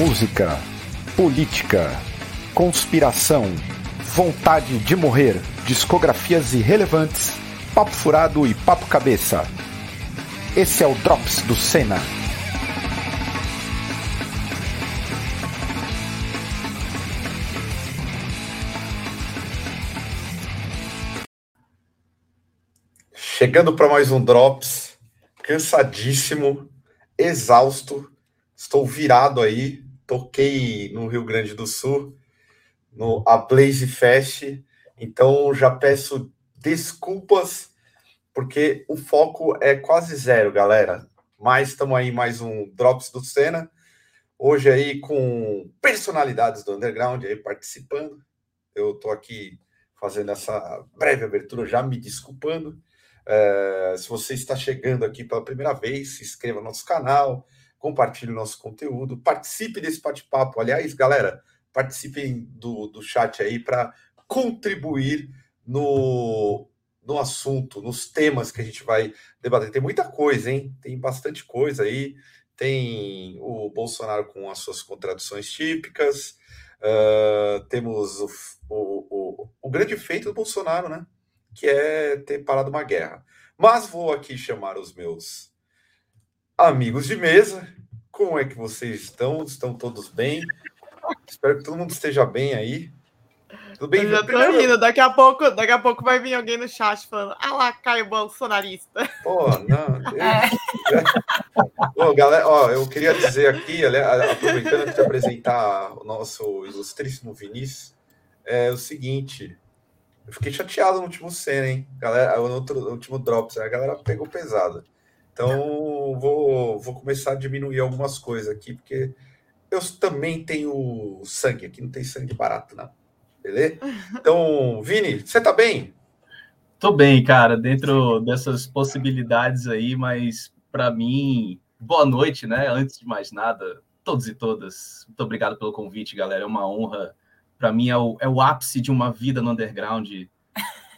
música, política, conspiração, vontade de morrer, discografias irrelevantes, papo furado e papo cabeça. Esse é o Drops do Senna. Chegando para mais um Drops, cansadíssimo, exausto, estou virado aí. Toquei no Rio Grande do Sul, no A Blaze Fest, então já peço desculpas, porque o foco é quase zero, galera. Mas estamos aí mais um Drops do Senna. Hoje aí com personalidades do underground aí participando. Eu estou aqui fazendo essa breve abertura, já me desculpando. É, se você está chegando aqui pela primeira vez, se inscreva no nosso canal, compartilhe o nosso conteúdo, participe desse bate-papo. Aliás, galera, participem do, do chat aí para contribuir no, no assunto, nos temas que a gente vai debater. Tem muita coisa, hein? Tem bastante coisa aí. Tem o Bolsonaro com as suas contradições típicas. Uh, temos o, o, o, o grande feito do Bolsonaro, né? que é ter parado uma guerra. Mas vou aqui chamar os meus amigos de mesa. Como é que vocês estão? Estão todos bem? Espero que todo mundo esteja bem aí. Tudo bem? Eu já tô rindo. Daqui a, pouco, daqui a pouco vai vir alguém no chat falando Ah lá, Caio Bolsonarista. Pô, não. Eu... É. Pô, galera, ó, eu queria dizer aqui, aproveitando de apresentar o nosso ilustríssimo Vinícius, é o seguinte. Eu fiquei chateado no último cena, hein? Galera, no, outro, no último Drops, a galera pegou pesado. Então, vou, vou começar a diminuir algumas coisas aqui, porque eu também tenho sangue. Aqui não tem sangue barato, não. Beleza? Então, Vini, você tá bem? Tô bem, cara, dentro dessas possibilidades aí, mas para mim, boa noite, né? Antes de mais nada, todos e todas, muito obrigado pelo convite, galera. É uma honra para mim é o, é o ápice de uma vida no underground.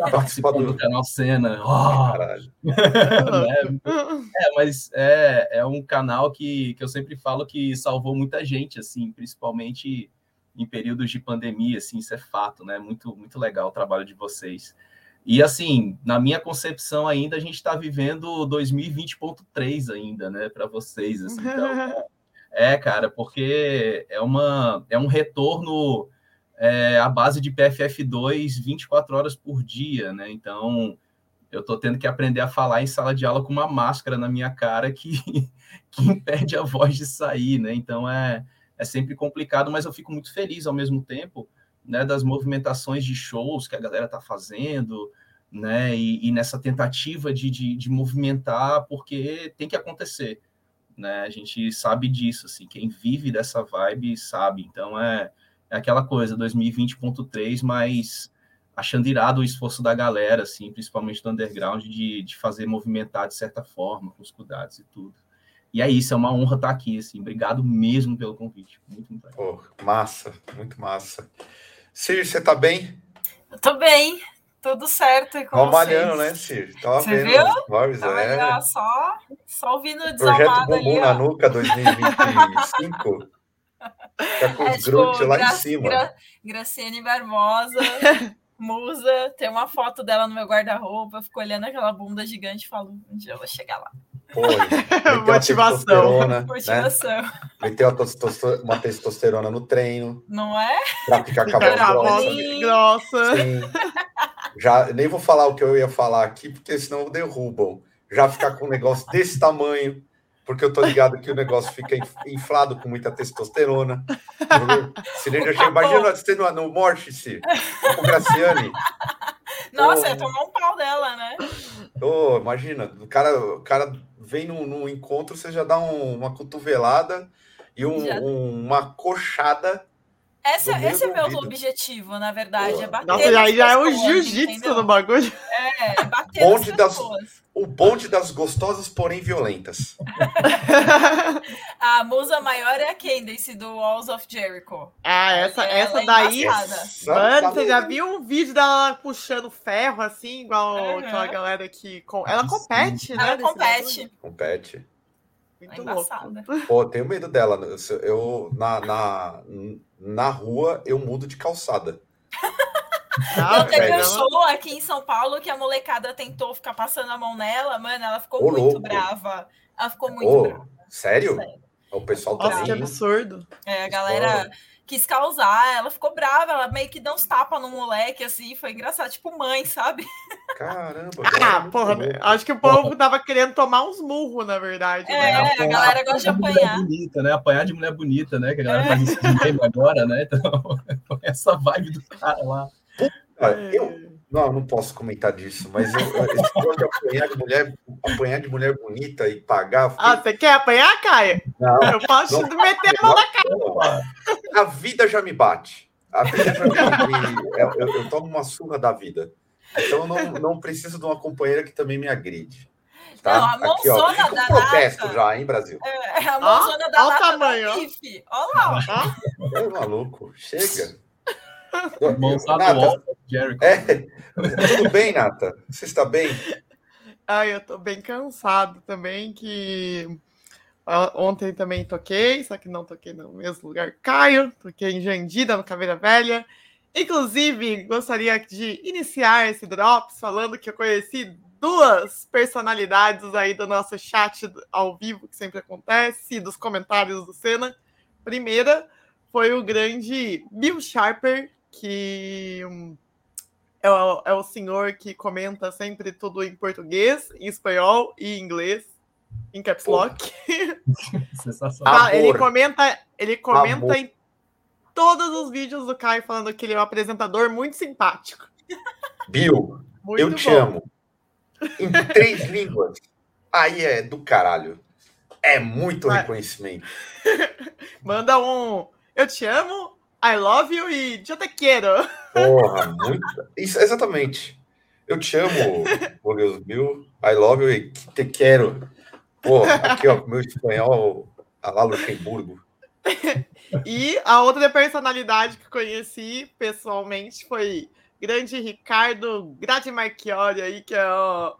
Tá participando do canal Cena. Oh! é, é, mas é, é um canal que, que eu sempre falo que salvou muita gente, assim, principalmente em períodos de pandemia, assim, isso é fato, né? Muito, muito legal o trabalho de vocês. E assim, na minha concepção ainda, a gente está vivendo 2020.3 ainda, né, para vocês. Assim, então, é, cara, porque é, uma, é um retorno é, a base de PFF2 24 horas por dia, né? Então, eu estou tendo que aprender a falar em sala de aula com uma máscara na minha cara que, que impede a voz de sair, né? Então, é, é sempre complicado, mas eu fico muito feliz ao mesmo tempo, né? Das movimentações de shows que a galera está fazendo, né? E, e nessa tentativa de, de, de movimentar, porque tem que acontecer, né? A gente sabe disso, assim, quem vive dessa vibe sabe. Então, é é aquela coisa, 2020.3, mas achando irado o esforço da galera, assim, principalmente do underground, de, de fazer movimentar de certa forma, com os cuidados e tudo. E é isso, é uma honra estar aqui, assim. Obrigado mesmo pelo convite. Muito, muito Pô, massa, muito massa. Cir, você tá bem? Eu tô bem, tudo certo. E com malhando, né, Cir? Tava você vendo viu? Stories, Tava é. só, só ouvindo o Projeto Bumbum na Nuca 2025. Tá com é, os tipo, lá Gra em cima. Gra Graciane Barbosa, musa, tem uma foto dela no meu guarda-roupa, fico olhando aquela bunda gigante e falo, um dia eu vou chegar lá. Pô, Motivação. Né? Motivação. Né? Meteu uma testosterona no treino. Não é? Pra ficar com a voz grossa. Sim. Já, nem vou falar o que eu ia falar aqui, porque senão derrubam. Já ficar com um negócio desse tamanho porque eu tô ligado que o negócio fica inflado com muita testosterona. Se nem já chega, imagina a testosterona no Mortice, com Graciane. Nossa, oh, tomou um pau dela, né? Oh, imagina, o cara, o cara vem num, num encontro, você já dá um, uma cotovelada e um, um, uma coxada. Essa, esse é meu objetivo, na verdade, é bater. Nossa, aí já é o jiu-jitsu no bagulho. É, é bater Bonde das, o bonde das gostosas, porém violentas. a musa maior é a Candace do Walls of Jericho. Ah, essa, é, essa daí. Essa mano, você já viu um vídeo dela puxando ferro assim, igual uhum. aquela galera que. Ela compete, né? Ela compete. Compete. É Muito louco. embaçada. Pô, eu tenho medo dela. Eu, eu- na, na, na rua, eu mudo de calçada. Ah, Não, teve um show aqui em São Paulo que a molecada tentou ficar passando a mão nela, mano, ela ficou Ô, muito louco. brava. Ela ficou muito Ô, brava. sério? Sério. O pessoal Nossa, que absurdo. É, a galera quis causar, ela ficou brava, ela meio que deu uns tapas no moleque, assim, foi engraçado, tipo mãe, sabe? Caramba. Ah, porra, acho que o povo tava querendo tomar uns murros, na verdade. É, né? a galera gosta de apanhar. bonita, né? Apanhar de mulher bonita, né? Que a galera É. faz isso de agora, né? Então, foi essa vibe do cara lá. Cara, eu, não, eu não posso comentar disso, mas eu, esse negócio de apanhar de mulher, apanhar de mulher bonita e pagar. Ah, você quer apanhar, Caio? não, Eu posso Não. te meter a mão na a vida já me bate. A vida já me. Eu, eu- eu tomo uma surra da vida. Então eu não, não preciso de uma companheira que também me agride. Tá? Não, a Aqui, ó. mãozona Fica um da protesto já, hein, Brasil? É, a mãozona da ó o lata tamanho, ó. do bife. Olha lá, ó. É maluco. Chega. Mãozada Nata, Jericho. é, tudo bem, Nata? Você está bem? Ai, eu tô bem cansado também, que ah, ontem também toquei, só que não toquei no mesmo lugar Caio, toquei em Jandira, no Caveira Velha. Inclusive, gostaria de iniciar esse Drops falando que eu conheci duas personalidades aí do nosso chat ao vivo, que sempre acontece, e dos comentários do Senna. Primeira foi o grande Bill Sharper, que hum, é o, é o senhor que comenta sempre tudo em português, em espanhol e em inglês, em caps lock. Sensacional. Ah, ele comenta, ele comenta Amor. em todos os vídeos do Caio falando que ele é um apresentador muito simpático. Bill, Muito eu te bom. amo. Em três línguas. Aí é do caralho. É muito Vai. reconhecimento. Manda um eu te amo, I love you e eu te quero. Porra, muito. Isso, exatamente. Eu te amo, Boleus Bill. I love you e te quero. Pô, aqui, ó, meu espanhol, a lá Luxemburgo. E a outra personalidade que conheci pessoalmente foi grande Ricardo Grade Marchiori aí, que é o,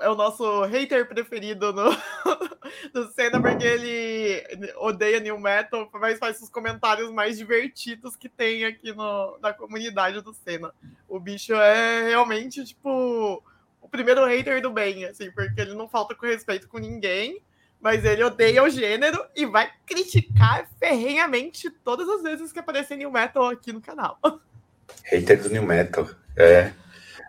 é o nosso hater preferido no, do Senna, porque ele odeia New Metal, mas faz os comentários mais divertidos que tem aqui no, na comunidade do Senna. O bicho é realmente, tipo, o primeiro hater do bem, assim, porque ele não falta com respeito com ninguém, mas ele odeia o gênero e vai criticar ferrenhamente todas as vezes que aparecer New Metal aqui no canal. Hater do New Metal. É.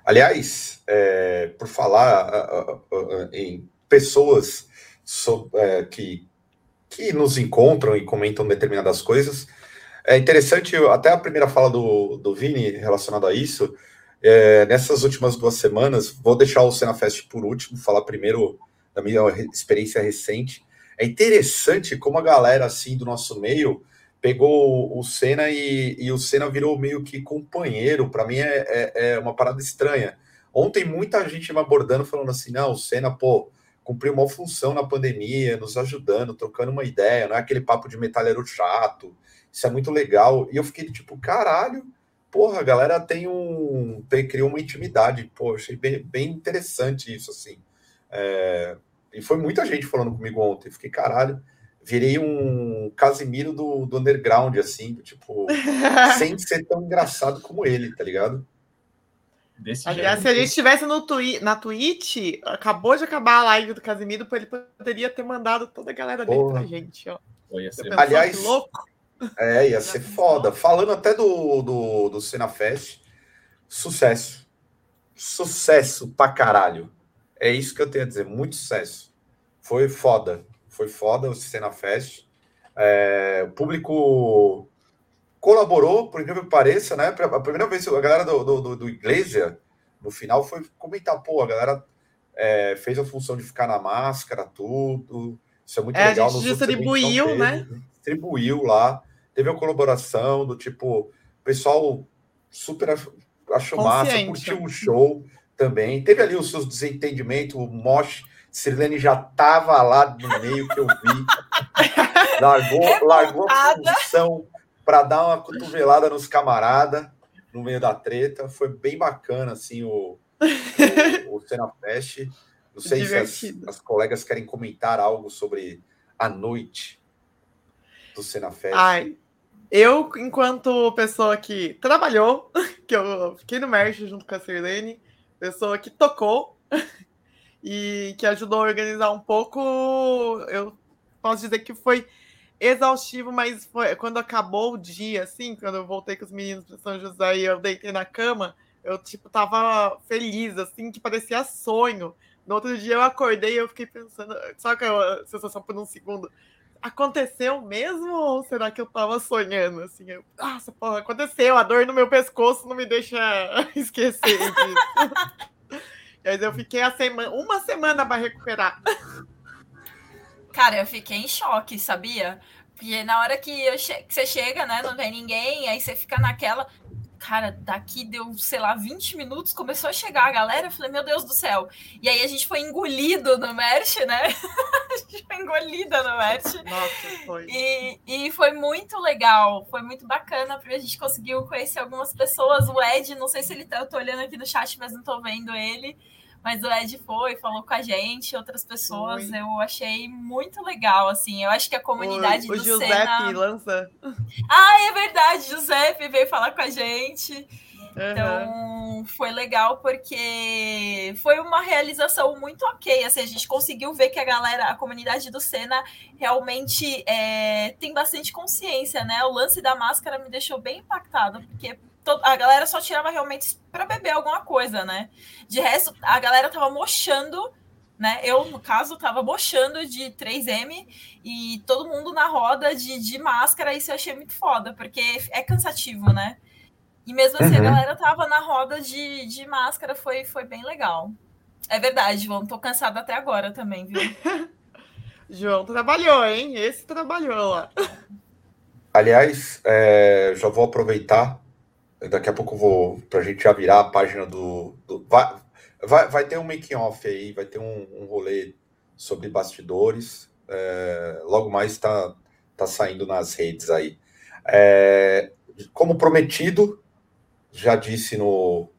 Aliás, é, por falar ah, ah, ah, em pessoas so- é, que, que nos encontram e comentam determinadas coisas, é interessante, até a primeira fala do, do Vini relacionada a isso, é, nessas últimas duas semanas, vou deixar o Cenafest por último, falar primeiro da minha experiência recente. É interessante como a galera assim do nosso meio pegou o Senna e, e o Senna virou meio que companheiro. Para mim é, é, é uma parada estranha. Ontem muita gente me abordando falando assim, não, o Senna, pô, cumpriu uma função na pandemia, nos ajudando, trocando uma ideia, não é aquele papo de metalheiro chato. Isso é muito legal. E eu fiquei tipo, caralho, porra, a galera tem um. Tem, criou uma intimidade. Pô, achei bem, bem interessante isso, assim. É, e foi muita gente falando comigo ontem. Fiquei, caralho, virei um Casimiro do, do underground, assim, tipo, sem ser tão engraçado como ele, tá ligado? Desse Aliás, se jeito. a gente estivesse no twi na Twitch, acabou de acabar a live do Casimiro, ele poderia ter mandado toda a galera dele Porra. pra gente, ó. Pô, ia Você ser Aliás, que louco? É, ia ser foda. Falando até do, do, do Cena Fest, sucesso. Sucesso pra caralho. É isso que eu tenho a dizer, muito sucesso. Foi foda. Foi foda o Cena Fest. É, o público colaborou, por incrível que pareça, né? A primeira vez a galera do, do, do, Iglesia, no final, foi comentar, pô, a galera é, fez a função de ficar na máscara, tudo. Isso é muito É, a legal. gente eventos não distribuiu, teve, né? Distribuiu lá. Teve a colaboração do tipo, o pessoal super ach- achou massa, curtiu o show também. Teve ali os seus desentendimentos, o Mosh, Sirlene já tava lá no meio que eu vi. Largou, largou a função para dar uma cotovelada nos camarada no meio da treta. Foi bem bacana, assim, o, o, o Cena Fest. Não sei Divertido. se as, as, colegas querem comentar algo sobre a noite do Senafest. Ai, eu, enquanto pessoa que trabalhou, que eu fiquei no Merch junto com a Sirlene, pessoa que tocou e que ajudou a organizar um pouco, eu posso dizer que foi exaustivo, mas foi quando acabou o dia, assim, quando eu voltei com os meninos para São José e eu deitei na cama, eu tipo tava feliz, assim, que parecia sonho. No outro dia eu acordei e eu fiquei pensando, só que a sensação por um segundo, aconteceu mesmo ou será que eu tava sonhando? Assim, eu, nossa, porra, aconteceu, a dor no meu pescoço não me deixa esquecer disso. Mas eu fiquei a semana, uma semana para recuperar. Cara, eu fiquei em choque, sabia? Porque na hora que, che que você chega, né, não tem ninguém, aí você fica naquela. Cara, daqui deu, sei lá, 20 minutos, começou a chegar a galera, eu falei, meu Deus do céu. E aí a gente foi engolido no Merch, né? a gente foi engolida no Merch. Nossa, foi. E, e foi muito legal, foi muito bacana, porque a gente conseguiu conhecer algumas pessoas. O Ed, não sei se ele tá, eu tô olhando aqui no chat, mas não tô vendo ele. Mas o Ed foi, falou com a gente, outras pessoas. Eu achei muito legal, assim. Eu acho que a comunidade o, o do Giuseppe Senna... lança. Ah, é verdade. Giuseppe veio falar com a gente. Uhum. Então, foi legal porque foi uma realização muito ok. Assim, a gente conseguiu ver que a galera, a comunidade do Senna realmente é, tem bastante consciência, né? O lance da máscara me deixou bem impactado, porque a galera só tirava realmente para beber alguma coisa, né? De resto, a galera tava mochando, né? Eu, no caso, tava mochando de 3M e todo mundo na roda de, de máscara. Isso eu achei muito foda, porque é cansativo, né? E mesmo assim, uhum. a galera tava na roda de, de máscara, foi, foi bem legal. É verdade, João, tô cansada até agora também, viu? João trabalhou, hein? Esse trabalhou lá. Aliás, é, já vou aproveitar Daqui a pouco eu vou, a gente já virar a página do. do vai, vai, vai ter um making off aí, vai ter um, um rolê sobre bastidores. É, logo mais está tá saindo nas redes aí. É, como prometido, já disse no,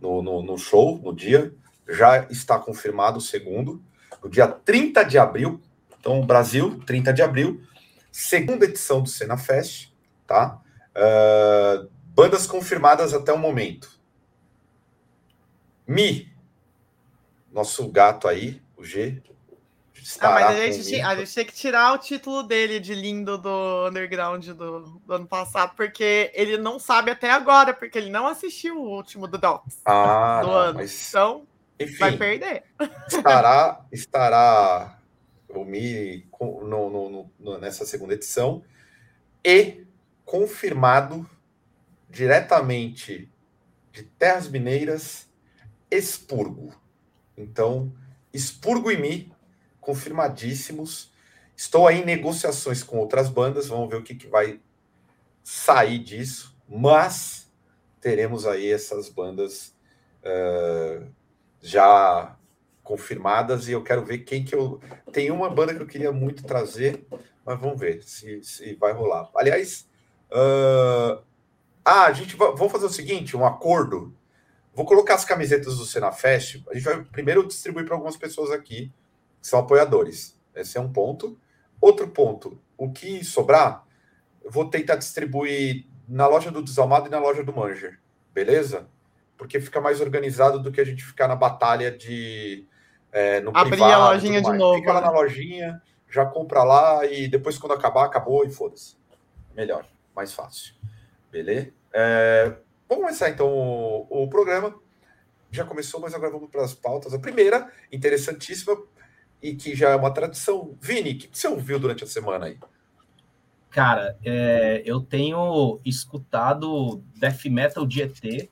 no, no, no, show, no dia, já está confirmado o segundo, no dia 30 de abril. Então, Brasil, 30 de abril, segunda edição do Cena Fest, tá? Uh, Bandas confirmadas até o momento. Mi, nosso gato aí, o G. Ah, mas a gente, a gente tem que tirar o título dele de lindo do underground do, do, ano passado, porque ele não sabe até agora, porque ele não assistiu o último do Docs ah, do não, ano. Mas, então, enfim, vai perder. Estará, estará o Mi no, no, no, nessa segunda edição e confirmado diretamente de Terras Mineiras, Expurgo. Então, Expurgo e Mi, confirmadíssimos. Estou aí em negociações com outras bandas, vamos ver o que, que vai sair disso, mas teremos aí essas bandas uh, já confirmadas e eu quero ver quem que eu. Tem uma banda que eu queria muito trazer, mas vamos ver se, se vai rolar. Aliás, uh, ah, a gente vai, vamos fazer o seguinte, um acordo. Vou colocar as camisetas do Senafest. A gente vai primeiro distribuir para algumas pessoas aqui que são apoiadores. Esse é um ponto. Outro ponto, o que sobrar, eu vou tentar distribuir na loja do Desalmado e na loja do Manger, beleza? Porque fica mais organizado do que a gente ficar na batalha de é, no Abrir privado, a lojinha de novo. Fica lá né? na lojinha, já compra lá e depois quando acabar, acabou e foda-se. Melhor, mais fácil. Beleza? É, vamos começar então o, o, programa. Já começou, mas agora vamos para as pautas. A primeira, interessantíssima, e que já é uma tradição. Vini, o que você ouviu durante a semana aí? Cara, é, eu tenho escutado death metal de ET.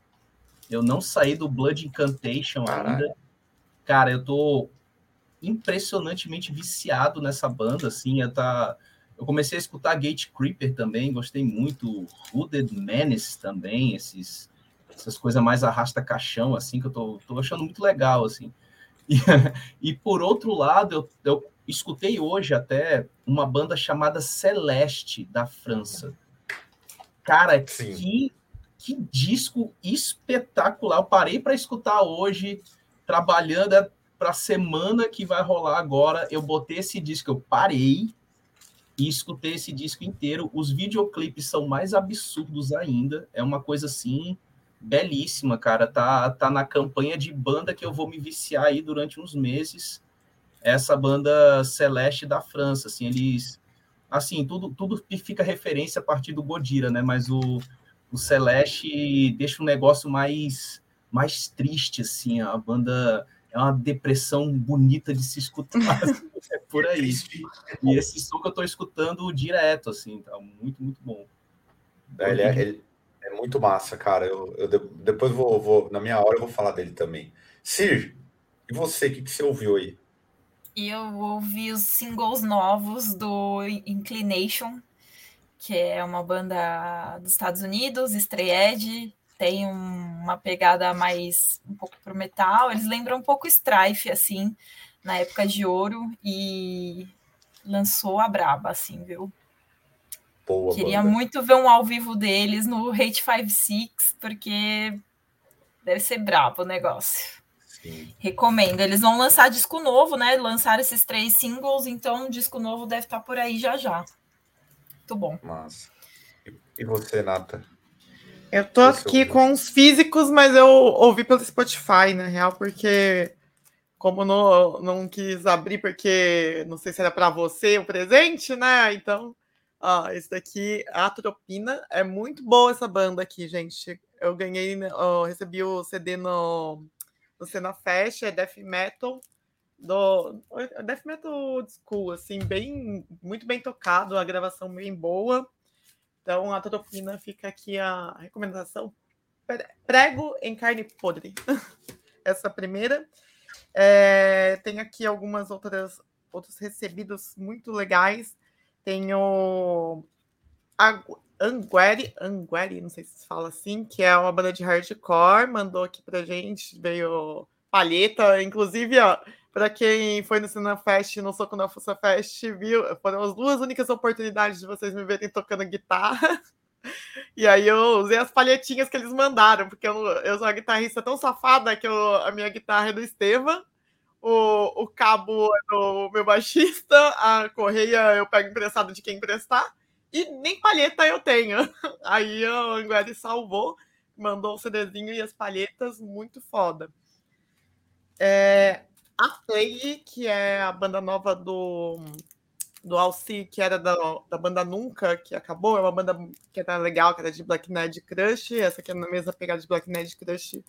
Eu não saí do Blood Incantation Caralho. ainda. Cara, eu tô impressionantemente viciado nessa banda, assim, eu tá eu comecei a escutar Gate Creeper também, gostei muito. Hooded Menace também, esses, essas coisas mais arrasta-caixão, assim, que eu tô, tô achando muito legal, assim. E, e por outro lado, eu, eu escutei hoje até uma banda chamada Celeste, da França. Cara, que, que disco espetacular. Eu parei para escutar hoje, trabalhando, é pra semana que vai rolar agora, eu botei esse disco, eu parei e escutei esse disco inteiro. Os videoclipes são mais absurdos ainda. É uma coisa assim belíssima, cara. Tá, tá na campanha de banda que eu vou me viciar aí durante uns meses. Essa banda Celeste da França, assim, eles assim, tudo tudo fica referência a partir do Godira, né? Mas o, o Celeste deixa um negócio mais mais triste assim, a banda é uma depressão bonita de se escutar. é por aí. E esse som que eu estou escutando direto, assim, tá muito, muito bom. É, ele é, ele é muito massa, cara. Eu, eu depois vou, vou, na minha hora, eu vou falar dele também. Sir, e você, o que, que você ouviu aí? Eu ouvi os singles novos do Inclination, que é uma banda dos Estados Unidos, Strayed, tem uma pegada mais um pouco pro metal. Eles lembram um pouco Strife, assim, na época de ouro, e lançou a braba, assim, viu? Boa, Queria banda. muito ver um ao vivo deles no Hate 56, porque deve ser brabo o negócio. Sim. Recomendo. Eles vão lançar disco novo, né? Lançaram esses três singles, então o disco novo deve estar por aí já já. Muito bom. Massa. E você, Nata? Eu tô aqui com os físicos, mas eu ouvi pelo Spotify, na real, porque como não, não quis abrir, porque não sei se era para você o presente, né? Então, ó, esse daqui, Atropina, é muito boa essa banda aqui, gente. Eu ganhei, eu recebi o CD no, no Cena Fest, é Death Metal, do Death Metal School, assim, bem, muito bem tocado, a gravação bem boa. Então, a Totopina fica aqui a recomendação. Prego em carne podre. Essa primeira. É, tem aqui algumas outras outros recebidos muito legais. Tenho Angueri, Angueri, não sei se se fala assim, que é uma banda de hardcore, mandou aqui pra gente, veio palheta, inclusive, ó, para quem foi no Cinema Fest no Soco na Fuça Fest, viu? Foram as duas únicas oportunidades de vocês me verem tocando guitarra. E aí eu usei as palhetinhas que eles mandaram, porque eu, eu sou uma guitarrista tão safada que eu, a minha guitarra é do Estevam, o, o cabo é do meu baixista, a correia eu pego emprestado de quem emprestar, e nem palheta eu tenho. Aí o Anguere salvou, mandou o CDzinho e as palhetas, muito foda. É, a Play, que é a banda nova do, do Alci, que era da, da banda Nunca, que acabou, é uma banda que era legal, que era de Black Ned Crush, essa aqui é na mesma pegada de Black Ned Crush,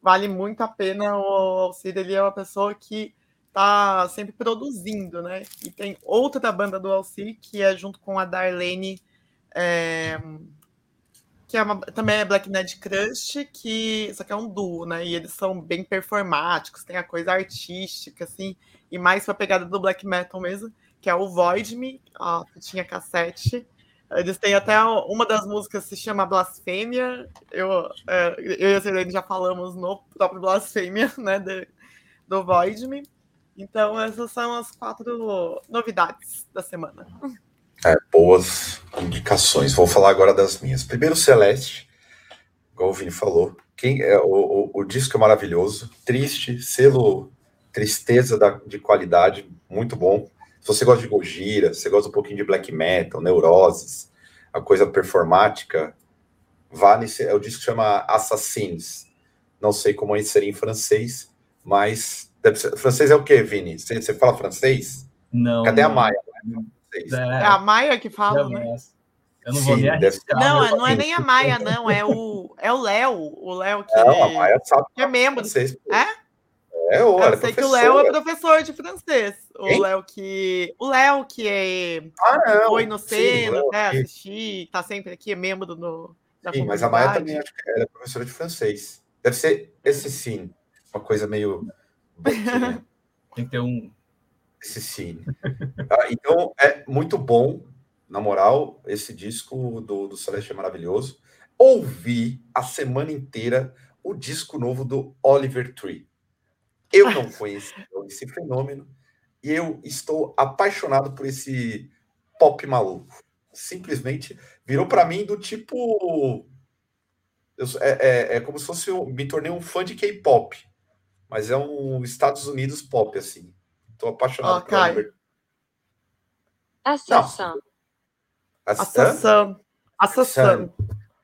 vale muito a pena, o Alci, ele é uma pessoa que tá sempre produzindo, né, e tem outra da banda do Alci, que é junto com a Darlene, é, que é uma, também é Black Ned Crush, que só que é um duo, né? E eles são bem performáticos, tem a coisa artística, assim, e mais pra pegada do black metal mesmo, que é o Void Me, ó, que tinha cassete. Eles têm até uma das músicas se chama Blasfêmia. Eu, é, eu e a Serene já falamos no próprio Blasfêmia, né? De, do Void Me. Então, essas são as quatro novidades da semana. É, boas indicações. Vou falar agora das minhas. Primeiro, Celeste, igual o Vini falou. Quem, é, o, o, o disco é maravilhoso, triste, selo tristeza da, de qualidade, muito bom. Se você gosta de Gojira, se você gosta um pouquinho de black metal, neuroses, a coisa performática, vá nesse. É o disco que chama Assassins. Não sei como é seria em francês, mas ser, francês é o que, Vini? Você, você fala francês? Não. Cadê a Maia? É, é a Maia que fala, né? Eu não Sim, vou nem arriscar. Não, não é nem a Maia, não. É o é o Léo. O Léo que, não, a Maia sabe que é membro. Francês, é? É, Eu sei que o Léo é professor de francês. O Léo que. O Léo que é... ah, foi no Seno, né? Assistir, tá sempre aqui, é membro do. Da sim, mas a Maia também acho que ela é professora de francês. Deve ser esse sim. Uma coisa meio. Tem que ter um, esse sim. ah, então, é muito bom, na moral, esse disco do, do Celeste é maravilhoso. Ouvi a semana inteira o disco novo do Oliver Tree. Eu não conhecia esse fenômeno e eu estou apaixonado por esse pop maluco. Simplesmente virou para mim do tipo. Eu, é, é, é, como se fosse. Eu me tornei um fã de K-pop. mas é um Estados Unidos pop, assim. Tô apaixonado oh, por Caio. Assassin. Assassin. Assassin.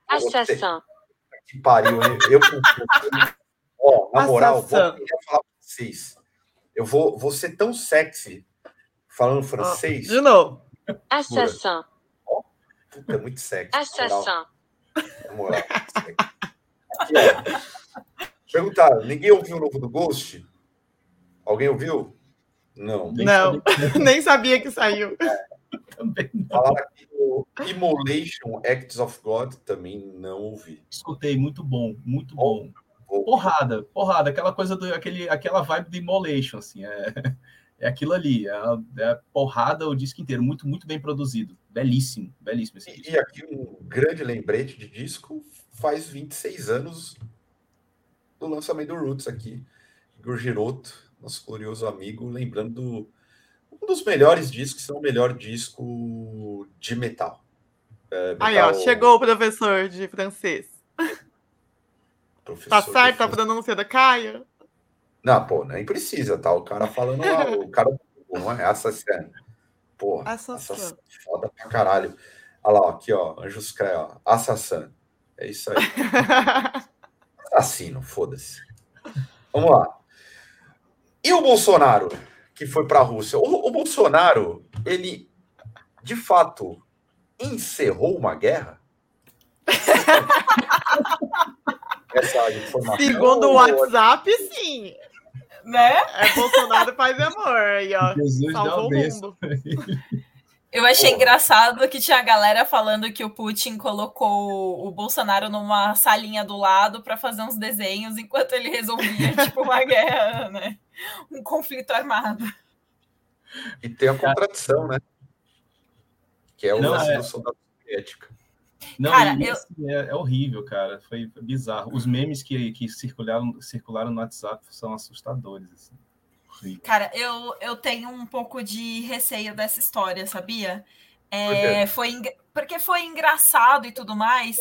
Assassin. Que pariu, hein? Eu, Ó, na moral, vou falar pra vocês. Eu vou, vou ser tão sexy falando francês. de novo. Assassin. Puta, é muito sexy. Assassin. Na moral. Aqui, ó. Perguntaram, ninguém ouviu o novo do Ghost? Alguém ouviu? Não. Não, nem sabia que saiu. É. Também não. Falaram aqui do Immolation Acts of God, também não ouvi. Escutei, muito bom, muito bom. bom. Porrada, porrada, aquela coisa do aquele, aquela vibe do Immolation, assim, é, é aquilo ali, é, é porrada o disco inteiro, muito, muito bem produzido, belíssimo, belíssimo esse disco. E aqui um grande lembrete de disco, faz 26 anos do lançamento do Roots aqui. Igor Giroto, nosso glorioso amigo, lembrando do, um dos melhores discos, é o melhor disco de metal. É, metal... Aí, ó, chegou o professor de francês. Professor tá certo a pronúncia da Caia? Não, pô, nem precisa, tá? O cara falando lá, o cara não é assassino. Porra, assassino. Foda pra caralho. Olha lá, aqui, ó, Anjos Cré, ó, assassino. É isso aí. Assassino, foda-se. Vamos lá. E o Bolsonaro, que foi para a Rússia? O, o, Bolsonaro, ele, de fato, encerrou uma guerra? Essa informação. Segundo o WhatsApp, sim. Né? É Bolsonaro faz amor aí, ó. Jesus Salvou o mundo. Eu achei Pô. engraçado que tinha a galera falando que o Putin colocou o Bolsonaro numa salinha do lado para fazer uns desenhos enquanto ele resolvia, tipo, uma guerra, né? Um conflito armado. E tem a contradição, né? Que é o lance é... do soldado soviético. Não, cara, eu... é, é, horrível, cara. Foi bizarro. Os memes que, que circularam, circularam no WhatsApp são assustadores. Assim. Cara, eu, eu tenho um pouco de receio dessa história, sabia? É, foi porque foi engraçado e tudo mais,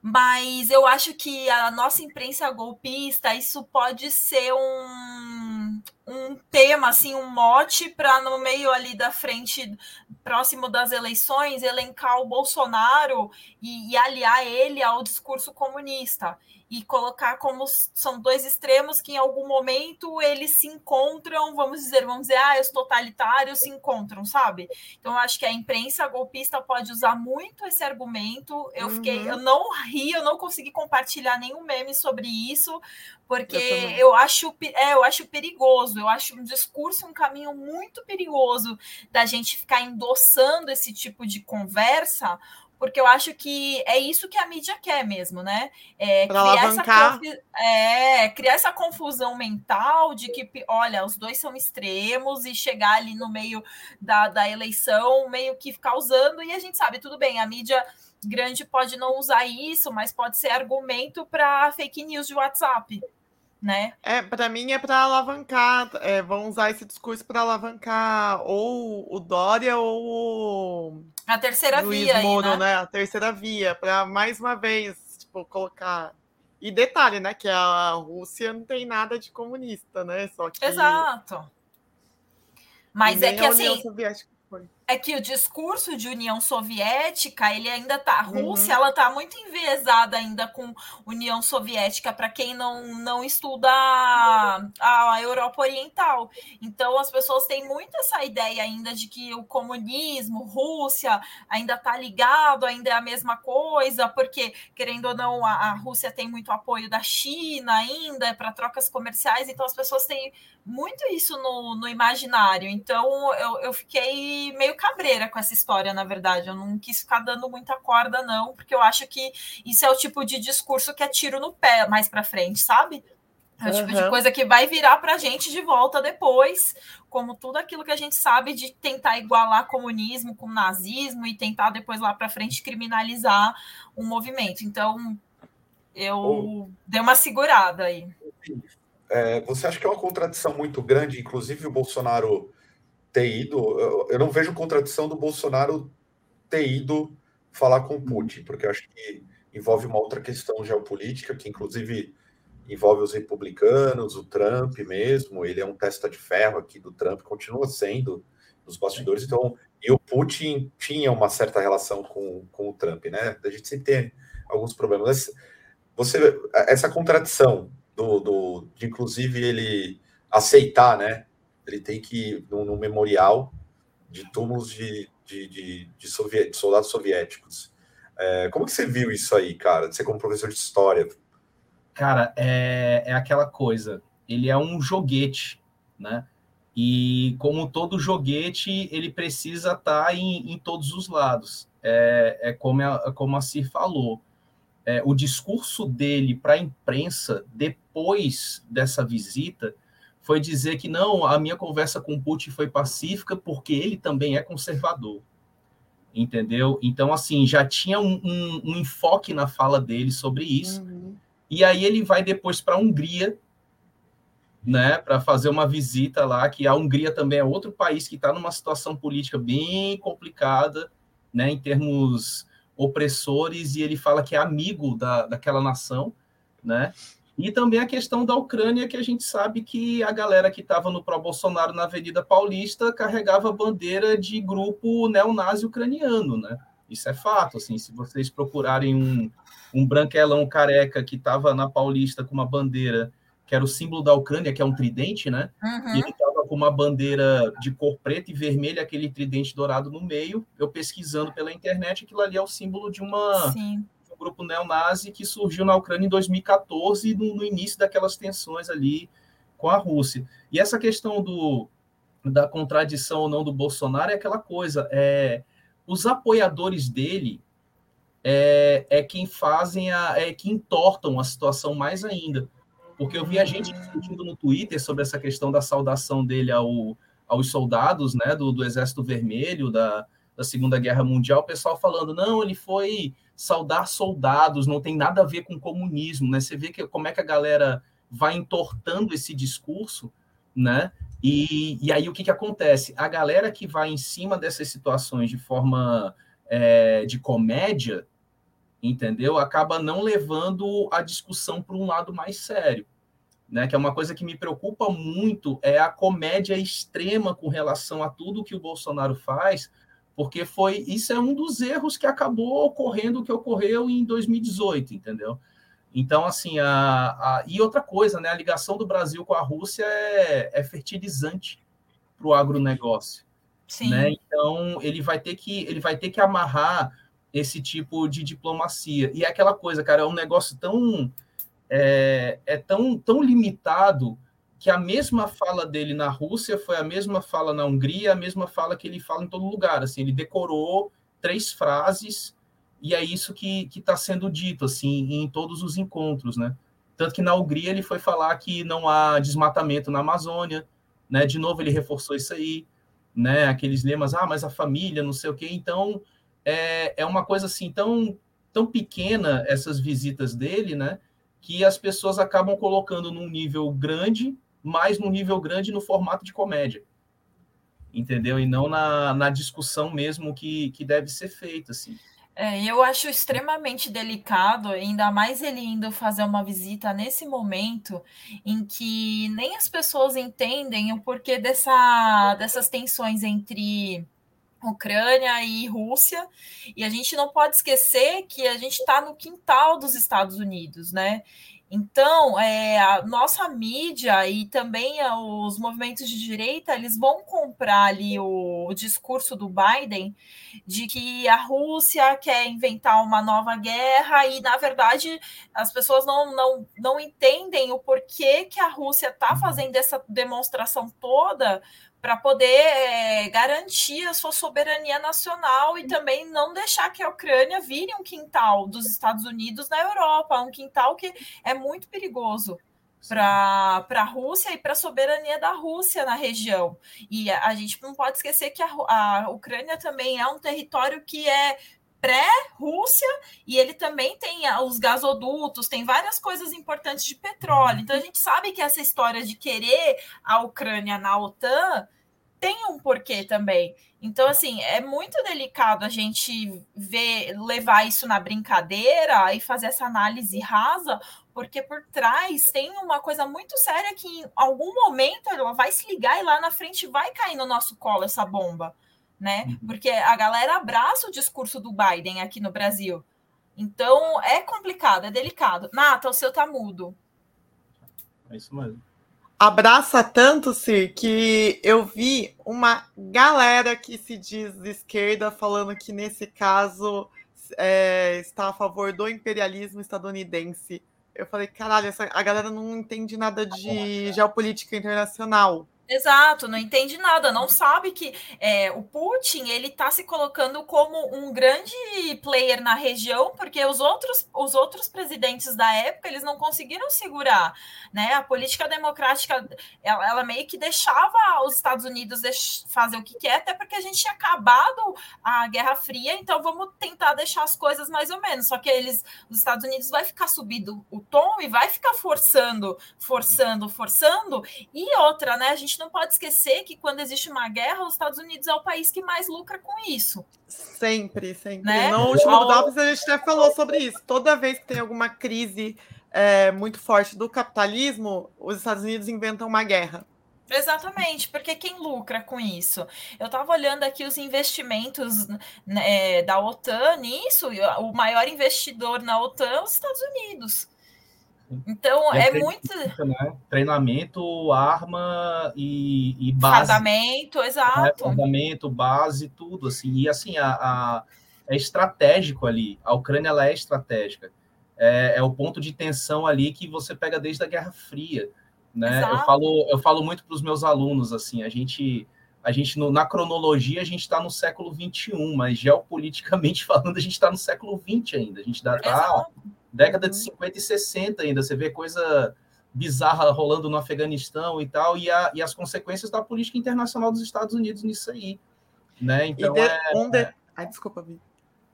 mas eu acho que a nossa imprensa golpista, isso pode ser um, um tema, assim, um mote para no meio ali da frente, próximo das eleições, elencar o Bolsonaro e, e aliar ele ao discurso comunista e colocar como são dois extremos que em algum momento eles se encontram, vamos dizer, vamos dizer, ah, os totalitários se encontram, sabe? Então eu acho que a imprensa golpista pode usar muito esse argumento. Eu uhum. fiquei, eu não ri, eu não consegui compartilhar nenhum meme sobre isso, porque eu, eu acho, é, eu acho perigoso, eu acho um discurso um caminho muito perigoso da gente ficar endossando esse tipo de conversa porque eu acho que é isso que a mídia quer mesmo, né? É, criar, essa é, criar essa confusão mental de que, olha, os dois são extremos e chegar ali no meio da, da eleição, meio que ficar usando, e a gente sabe, tudo bem, a mídia grande pode não usar isso, mas pode ser argumento para fake news de WhatsApp né? É, para mim é para alavancar, é, vão usar esse discurso para alavancar ou o Dória ou a terceira Luiz via Moro, aí, né? né? A terceira via, para mais uma vez, tipo, colocar e detalhe, né, que a Rússia não tem nada de comunista, né? Só que Exato. Mas é que assim, é que o discurso de União Soviética, ele ainda tá. A Rússia, uhum. ela tá muito enviesada ainda com União Soviética, para quem não, não estuda a, Europa Oriental. Então, as pessoas têm muito essa ideia ainda de que o comunismo, Rússia, ainda tá ligado, ainda é a mesma coisa, porque, querendo ou não, a, a Rússia tem muito apoio da China ainda para trocas comerciais, então as pessoas têm muito isso no, no imaginário. Então, eu, eu fiquei meio cabreira com essa história, na verdade. Eu não quis ficar dando muita corda, não, porque eu acho que isso é o tipo de discurso que é tiro no pé mais para frente, sabe? É o tipo de coisa que vai virar para a gente de volta depois, como tudo aquilo que a gente sabe de tentar igualar comunismo com nazismo e tentar depois lá para frente criminalizar um movimento. Então, eu oh. dei uma segurada aí. É, você acha que é uma contradição muito grande, inclusive o Bolsonaro ter ido. Eu, não vejo contradição do Bolsonaro ter ido falar com o Putin, porque acho que envolve uma outra questão geopolítica, que inclusive envolve os republicanos, o Trump mesmo, ele é um testa de ferro aqui do Trump, continua sendo nos bastidores, então, e o Putin tinha uma certa relação com, com o Trump, né? A gente sempre tem alguns problemas. Você, essa contradição do, do de inclusive ele aceitar, né? Ele tem que ir no memorial de túmulos de, de, de, de, soviet, de soldados soviéticos. É, como que você viu isso aí, cara? Você como professor de história? Cara, é, é aquela coisa. Ele é um joguete, né? E como todo joguete, ele precisa estar tá em, em todos os lados. É, é como, a, como a Cir falou. É, o discurso dele para a imprensa, depois dessa visita, foi dizer que não, a minha conversa com Putin foi pacífica porque ele também é conservador. Entendeu? Então, assim, já tinha um, um, um enfoque na fala dele sobre isso. Uhum. E aí ele vai depois para a Hungria, né, para fazer uma visita lá, que a Hungria também é outro país que está numa situação política bem complicada, né, em termos opressores, e ele fala que é amigo da, daquela nação, né, e também a questão da Ucrânia, que a gente sabe que a galera que estava no pró-Bolsonaro na Avenida Paulista carregava bandeira de grupo neonazi ucraniano, né? Isso é fato, assim, se vocês procurarem um, um branquelão careca que estava na Paulista com uma bandeira que era o símbolo da Ucrânia, que é um tridente, né? Uhum. E ele estava com uma bandeira de cor preta e vermelha, aquele tridente dourado no meio. Eu pesquisando pela internet, aquilo ali é o símbolo de uma Sim um grupo neonazi que surgiu na Ucrânia em 2014, no, no início daquelas tensões ali com a Rússia. E essa questão do, da contradição ou não do Bolsonaro é aquela coisa, é, os apoiadores dele é, é quem fazem a, é que entortam a situação mais ainda. Porque eu vi a gente discutindo no Twitter sobre essa questão da saudação dele ao, aos soldados né, do, do Exército Vermelho, da, da Segunda Guerra Mundial, o pessoal falando, não, ele foi saudar soldados, não tem nada a ver com comunismo, né? Você vê que, como é que a galera vai entortando esse discurso, né? E, e aí o que, que acontece? A galera que vai em cima dessas situações de forma é, de comédia, entendeu? Acaba não levando a discussão para um lado mais sério. Né, que é uma coisa que me preocupa muito, é a comédia extrema com relação a tudo que o Bolsonaro faz, porque foi isso é um dos erros que acabou ocorrendo que ocorreu em 2018, entendeu? Então, assim, a, a, e outra coisa, né? A ligação do Brasil com a Rússia é, é fertilizante para o agronegócio. Sim. Né? Então, ele vai ter que ele vai ter que amarrar esse tipo de diplomacia. E é aquela coisa, cara, é um negócio tão é, é tão, tão limitado que a mesma fala dele na Rússia foi a mesma fala na Hungria, a mesma fala que ele fala em todo lugar. Assim, ele decorou três frases e é isso que está sendo dito assim em todos os encontros, né? Tanto que na Hungria ele foi falar que não há desmatamento na Amazônia, né? De novo ele reforçou isso aí, né? Aqueles lemas, ah, mas a família, não sei o quê. Então é, é uma coisa assim tão tão pequena essas visitas dele, né? Que as pessoas acabam colocando num nível grande mas no nível grande no formato de comédia. Entendeu? E não na, na discussão mesmo que, que deve ser feita, assim. É, eu acho extremamente delicado, ainda mais ele indo fazer uma visita nesse momento em que nem as pessoas entendem o porquê dessa, dessas tensões entre Ucrânia e Rússia, e a gente não pode esquecer que a gente está no quintal dos Estados Unidos, né? Então, é, a nossa mídia e também os movimentos de direita, eles vão comprar ali o, o, discurso do Biden de que a Rússia quer inventar uma nova guerra e, na verdade, as pessoas não, não, não entendem o porquê que a Rússia está fazendo essa demonstração toda para poder é, garantir a sua soberania nacional e também não deixar que a Ucrânia vire um quintal dos Estados Unidos na Europa, um quintal que é muito perigoso para a Rússia e para a soberania da Rússia na região. E a, a gente não pode esquecer que a, a Ucrânia também é um território que é pré-Rússia e ele também tem os gasodutos, tem várias coisas importantes de petróleo. Então a gente sabe que essa história de querer a Ucrânia na OTAN tem um porquê também. Então, assim, é muito delicado a gente ver, levar isso na brincadeira e fazer essa análise rasa, porque por trás tem uma coisa muito séria que em algum momento ela vai se ligar e lá na frente vai cair no nosso colo essa bomba, né? Uhum. Porque a galera abraça o discurso do Biden aqui no Brasil. Então é complicado, é delicado. Nata, o seu tá mudo. É isso mesmo. Abraça tanto, Sir, que eu vi uma galera que se diz de esquerda falando que nesse caso é, está a favor do imperialismo estadunidense. Eu falei, caralho, essa, a galera não entende nada de geopolítica internacional. Exato, não entende nada, não sabe que é, o Putin ele está se colocando como um grande player na região, porque os outros, os outros presidentes da época eles não conseguiram segurar, né? A política democrática ela, ela meio que deixava os Estados Unidos fazer o que quer, até porque a gente tinha acabado a Guerra Fria, então vamos tentar deixar as coisas mais ou menos. Só que eles, os Estados Unidos vai ficar subindo o tom e vai ficar forçando, forçando, forçando. E outra, né? A gente gente não pode esquecer que quando existe uma guerra, os Estados Unidos é o país que mais lucra com isso. Sempre, sempre. Né? No último Ao... A gente até falou sobre isso. Toda vez que tem alguma crise é, muito forte do capitalismo, os Estados Unidos inventam uma guerra. Exatamente, porque quem lucra com isso? Eu estava olhando aqui os investimentos né, da OTAN nisso, o maior investidor na OTAN é os Estados Unidos. Então, é, é muito. Né? Treinamento, arma e, e base. Fardamento, exato. Né? Fardamento, base, tudo. assim E assim, a, a, é estratégico ali. A Ucrânia ela é estratégica. É, é o ponto de tensão ali que você pega desde a Guerra Fria. Né? Eu, falo, eu falo muito para os meus alunos assim, a gente a gente na cronologia a gente está no século 21, mas geopoliticamente falando a gente está no século 20 ainda. A gente está década de 50 uhum. e 60 ainda, você vê coisa bizarra rolando no Afeganistão e tal, e, a, e as consequências da política internacional dos Estados Unidos nisso aí. Né? Então, de, é, um de... Ai, desculpa, Vi.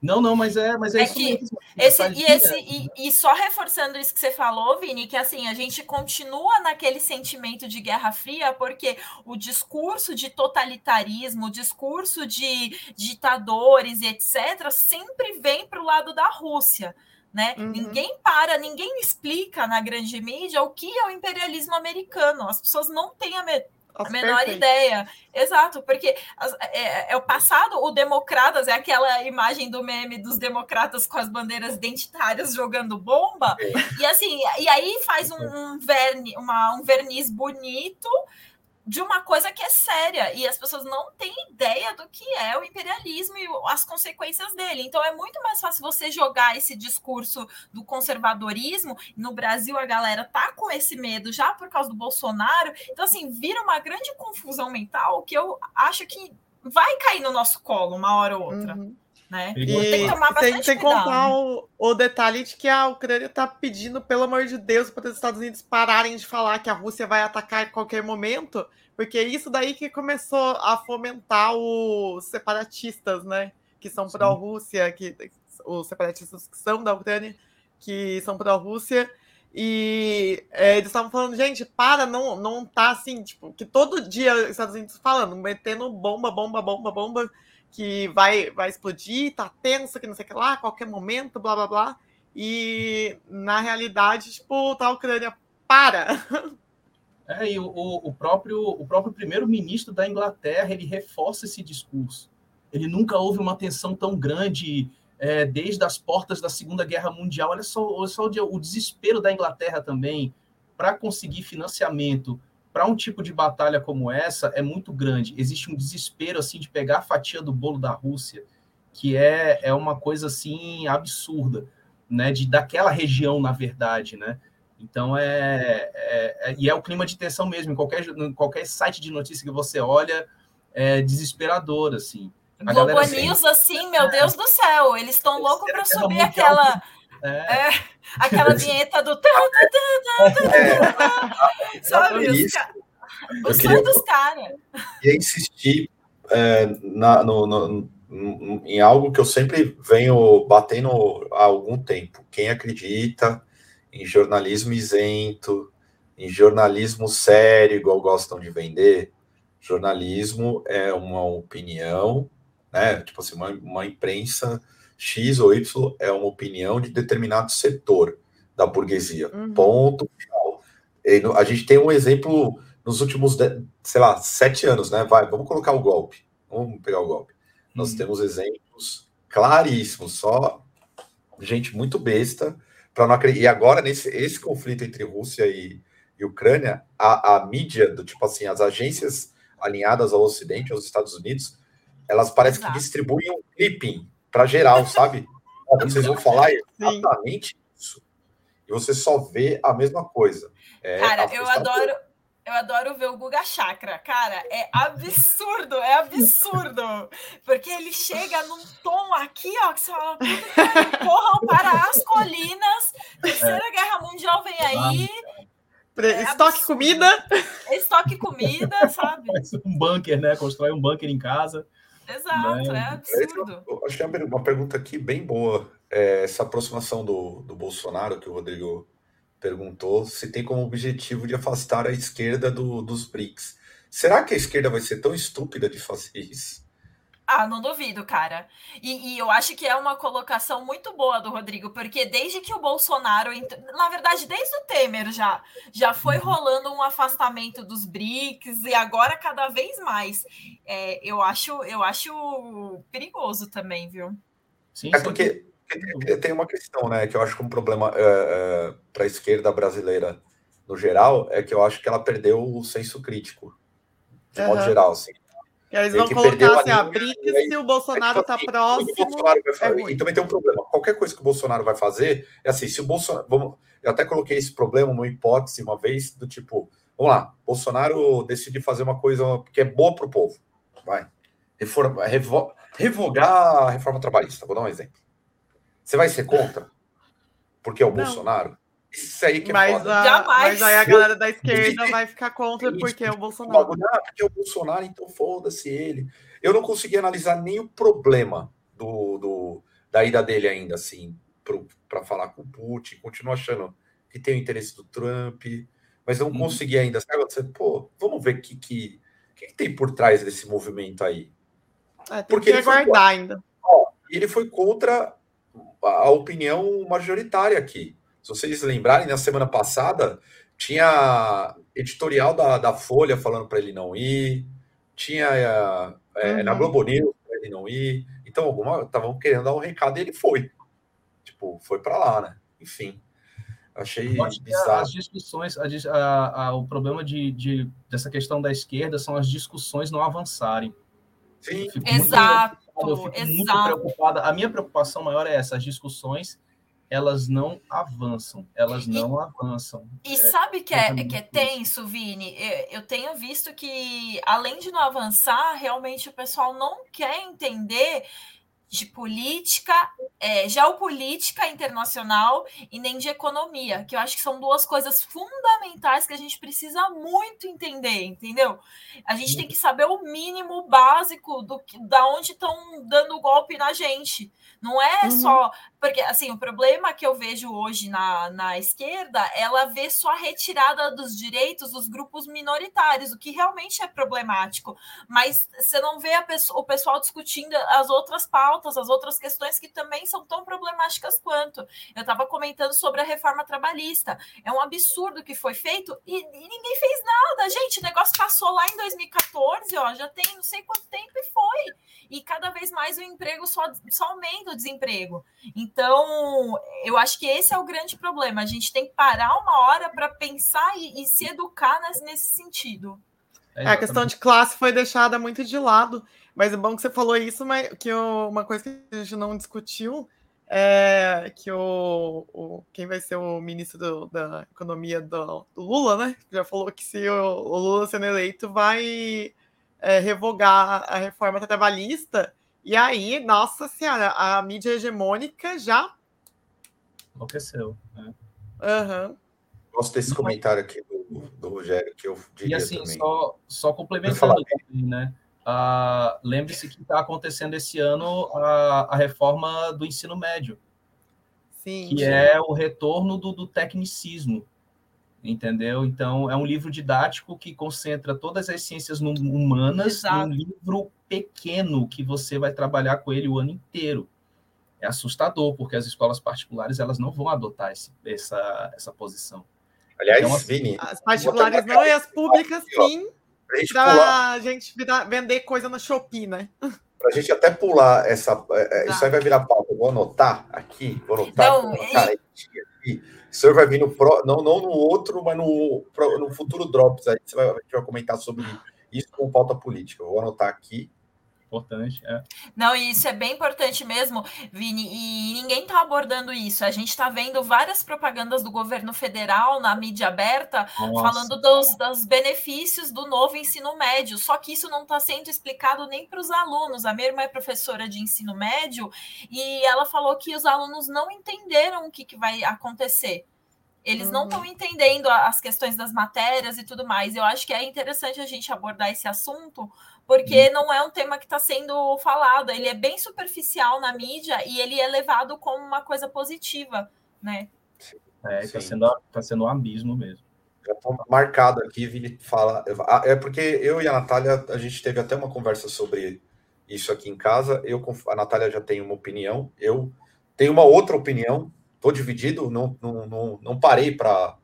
Não, não, mas é, mas é, é isso que mesmo. Esse, e, esse, e, e, só reforçando isso que você falou, Vini, que assim, a gente continua naquele sentimento de Guerra Fria, porque o discurso de totalitarismo, o discurso de ditadores e etc., sempre vem para o lado da Rússia né? Uhum. Ninguém para, ninguém explica na grande mídia o que é o imperialismo americano. As pessoas não têm a, me a menor ideia. Exato, porque é, é, o passado, o democratas é aquela imagem do meme dos democratas com as bandeiras identitárias jogando bomba. É. E assim, e aí faz um, um, verni, uma, um verniz bonito de uma coisa que é séria e as pessoas não têm ideia do que é o imperialismo e as consequências dele. Então é muito mais fácil você jogar esse discurso do conservadorismo. No Brasil a galera tá com esse medo já por causa do Bolsonaro. Então assim, vira uma grande confusão mental que eu acho que vai cair no nosso colo uma hora ou outra. Uhum. Né? E tem que tomar bastante sem, sem contar o, o, detalhe de que a Ucrânia está pedindo, pelo amor de Deus, para os Estados Unidos pararem de falar que a Rússia vai atacar em qualquer momento, porque é isso daí que começou a fomentar os separatistas, né? Que são pró-Rússia, que os separatistas que são da Ucrânia, que são pró-Rússia. E é, eles estavam falando, gente, para, não, não tá assim, tipo, que todo dia os Estados Unidos falando, metendo bomba, bomba, bomba, bomba que vai, vai explodir, tá tenso, que não sei o que lá, qualquer momento, blá blá blá. E na realidade, tipo, tá a Ucrânia para. É, e o, o próprio, o próprio primeiro-ministro da Inglaterra ele reforça esse discurso. Ele nunca houve uma tensão tão grande é, desde as portas da Segunda Guerra Mundial. Olha só, olha só o, o desespero da Inglaterra também para conseguir financiamento para um tipo de batalha como essa é muito grande. Existe um desespero assim de pegar a fatia do bolo da Rússia, que é, é uma coisa assim absurda, né? De daquela região, na verdade, né? Então é, é, é, e é o clima de tensão mesmo. Em qualquer, em qualquer site de notícia que você olha, é desesperador assim. A Globo News, assim, meu Deus do céu, eles estão loucos para subir aquela. É. É, aquela vinheta do. É. Sabe? Os ca... O sonho dos caras. E insistir é, na, no, no, no, em algo que eu sempre venho batendo há algum tempo. Quem acredita em jornalismo isento, em jornalismo sério, igual gostam de vender, jornalismo é uma opinião, né? Tipo assim, uma, uma imprensa X ou Y é uma opinião de determinado setor. da burguesia. Uhum. Ponto final. E a gente tem um exemplo nos últimos, sei lá, sete anos, né? Vai, vamos colocar o golpe. Vamos pegar o golpe. Nós uhum. temos exemplos claríssimos, só gente muito besta para não acreditar. E agora, nesse esse conflito entre Rússia e, e Ucrânia, a, a mídia, do tipo assim, as agências alinhadas ao Ocidente, aos Estados Unidos, elas parecem que distribuem um clipping para geral, sabe? Vocês vão falar exatamente Sim. isso. E você só vê a mesma coisa. É, Cara, eu adoro. Eu adoro ver o Guga Chakra, cara, é absurdo, é absurdo, porque ele chega num tom aqui, ó, que você fala, corram para as colinas, Terceira é. Guerra Mundial vem aí, é estoque comida. Estoque comida, sabe? Um bunker, né? Constrói um bunker em casa. Exato, né? é absurdo. Eu achei uma pergunta aqui bem boa. É, essa aproximação do, do Bolsonaro, que o Rodrigo perguntou, se tem como objetivo de afastar a esquerda do, dos BRICS. Será que a esquerda vai ser tão estúpida de fazer isso? Ah, não duvido, cara. E, e, eu acho que é uma colocação muito boa do Rodrigo, porque desde que o Bolsonaro, na verdade, desde o Temer já, já foi uhum. rolando um afastamento dos BRICS e agora cada vez mais. É, eu acho, eu acho perigoso também, viu? Sim, é porque tem uma questão, né, que eu acho que um problema é, é, para a esquerda brasileira no geral é que eu acho que ela perdeu o senso crítico, de uhum. modo geral, assim. Eles vão colocar assim, a BRICS se o Bolsonaro está é, tipo assim, próximo. É e também tem um problema. Qualquer coisa que o Bolsonaro vai fazer é assim: se o Bolsonaro. Vamos, eu até coloquei esse problema, uma hipótese, uma vez, do tipo: vamos lá, Bolsonaro decide fazer uma coisa que é boa para o povo. Vai. Reforma, revo, revogar a reforma trabalhista. Vou dar um exemplo. Você vai ser contra? Porque é o Não. Bolsonaro? Isso aí que é mas, foda. A, mas aí a galera da esquerda vai ficar contra porque é o Bolsonaro. Ah, porque é o Bolsonaro, então foda-se ele. Eu não consegui analisar nem o problema do, do da ida dele ainda, assim, para falar com o Putin. Continuo achando que tem o interesse do Trump, mas não hum. consegui ainda. Sabe? Você, pô, vamos ver o que, que, que, tem por trás desse movimento aí. É, porque ele aguardar ainda. Ó, ele foi contra a opinião majoritária aqui. Se vocês lembrarem, na semana passada, tinha editorial da, da Folha falando para ele não ir, tinha é, uhum. na Globo News para ele não ir. Então, alguma estavam querendo dar um recado e ele foi. Tipo, foi para lá, né? Enfim. Achei bizarro. As discussões, a, a, a, o problema de, de, dessa questão da esquerda são as discussões não avançarem. Sim. Exato. Muito, eu fico exato. muito preocupada. A minha preocupação maior é essa, as discussões elas não avançam, elas não e, avançam. E é, sabe que é, que é tenso, Vini? Eu tenho visto que, além de não avançar, realmente o pessoal não quer entender de política, é, geopolítica internacional e nem de economia, que eu acho que são duas coisas fundamentais que a gente precisa muito entender, entendeu? A gente tem que saber o mínimo básico do que, da onde estão dando golpe na gente. Não é uhum. só. Porque, assim, o problema que eu vejo hoje na, na esquerda, ela vê só a retirada dos direitos dos grupos minoritários, o que realmente é problemático. Mas você não vê pessoa, o pessoal discutindo as outras pautas, as outras questões que também são tão problemáticas quanto. Eu estava comentando sobre a reforma trabalhista. É um absurdo que foi feito e, e ninguém fez nada. Gente, o negócio passou lá em 2014, ó, já tem não sei quanto tempo e foi. E cada vez mais o emprego só, só aumenta o desemprego. Então, eu acho que esse é o grande problema. A gente tem que parar uma hora para pensar e, e, se educar nesse, nesse sentido. É, a questão de classe foi deixada muito de lado. Mas é bom que você falou isso, mas que eu, uma coisa que a gente não discutiu é que o, o quem vai ser o ministro do, da economia do, do, Lula, né? Já falou que se o, o Lula sendo eleito vai é, revogar a reforma trabalhista e aí, nossa senhora, a mídia hegemônica já enlouqueceu. Né? Uhum. Gosto desse comentário aqui do, do Rogério, que eu diria E assim, também. só, só complementando, né? Uh, Lembre-se que está acontecendo esse ano a, a reforma do ensino médio, sim, que sim. é o retorno do, do tecnicismo entendeu? Então, é um livro didático que concentra todas as ciências humanas Exato. num livro pequeno que você vai trabalhar com ele o ano inteiro. é assustador, porque as escolas particulares elas não vão adotar esse, essa, essa posição. Aliás, então, assim, Vini, as particulares não e as públicas sim, para a gente vender coisa no Shopee, né? Para a gente até pular essa. É, é, isso aí vai virar pauta. Vou anotar aqui. Vou anotar. Não, anotar aqui. O senhor vai vir no pro, não, não no outro, mas no, no futuro Drops. Aí você vai, a gente vai comentar sobre isso com pauta política. Eu vou anotar aqui importante. É. Não, e isso é bem importante mesmo, Vini, e ninguém está abordando isso. A gente está vendo várias propagandas do governo federal na mídia aberta Nossa. falando dos, dos benefícios do novo ensino médio, só que isso não está sendo explicado nem para os alunos. A minha irmã é professora de ensino médio e ela falou que os alunos não entenderam o que, que vai acontecer. Eles uhum. não estão entendendo as questões das matérias e tudo mais. Eu acho que é interessante a gente abordar esse assunto, porque uhum. não é um tema que está sendo falado. Ele é bem superficial na mídia e ele é levado como uma coisa positiva, né? É, está sendo, tá sendo um abismo mesmo. Já marcado aqui, Vini fala. Ah, é porque eu e a Natália, a gente teve até uma conversa sobre isso aqui em casa. Eu, a Natália já tem uma opinião, eu tenho uma outra opinião estou dividido, não, não, não, não parei para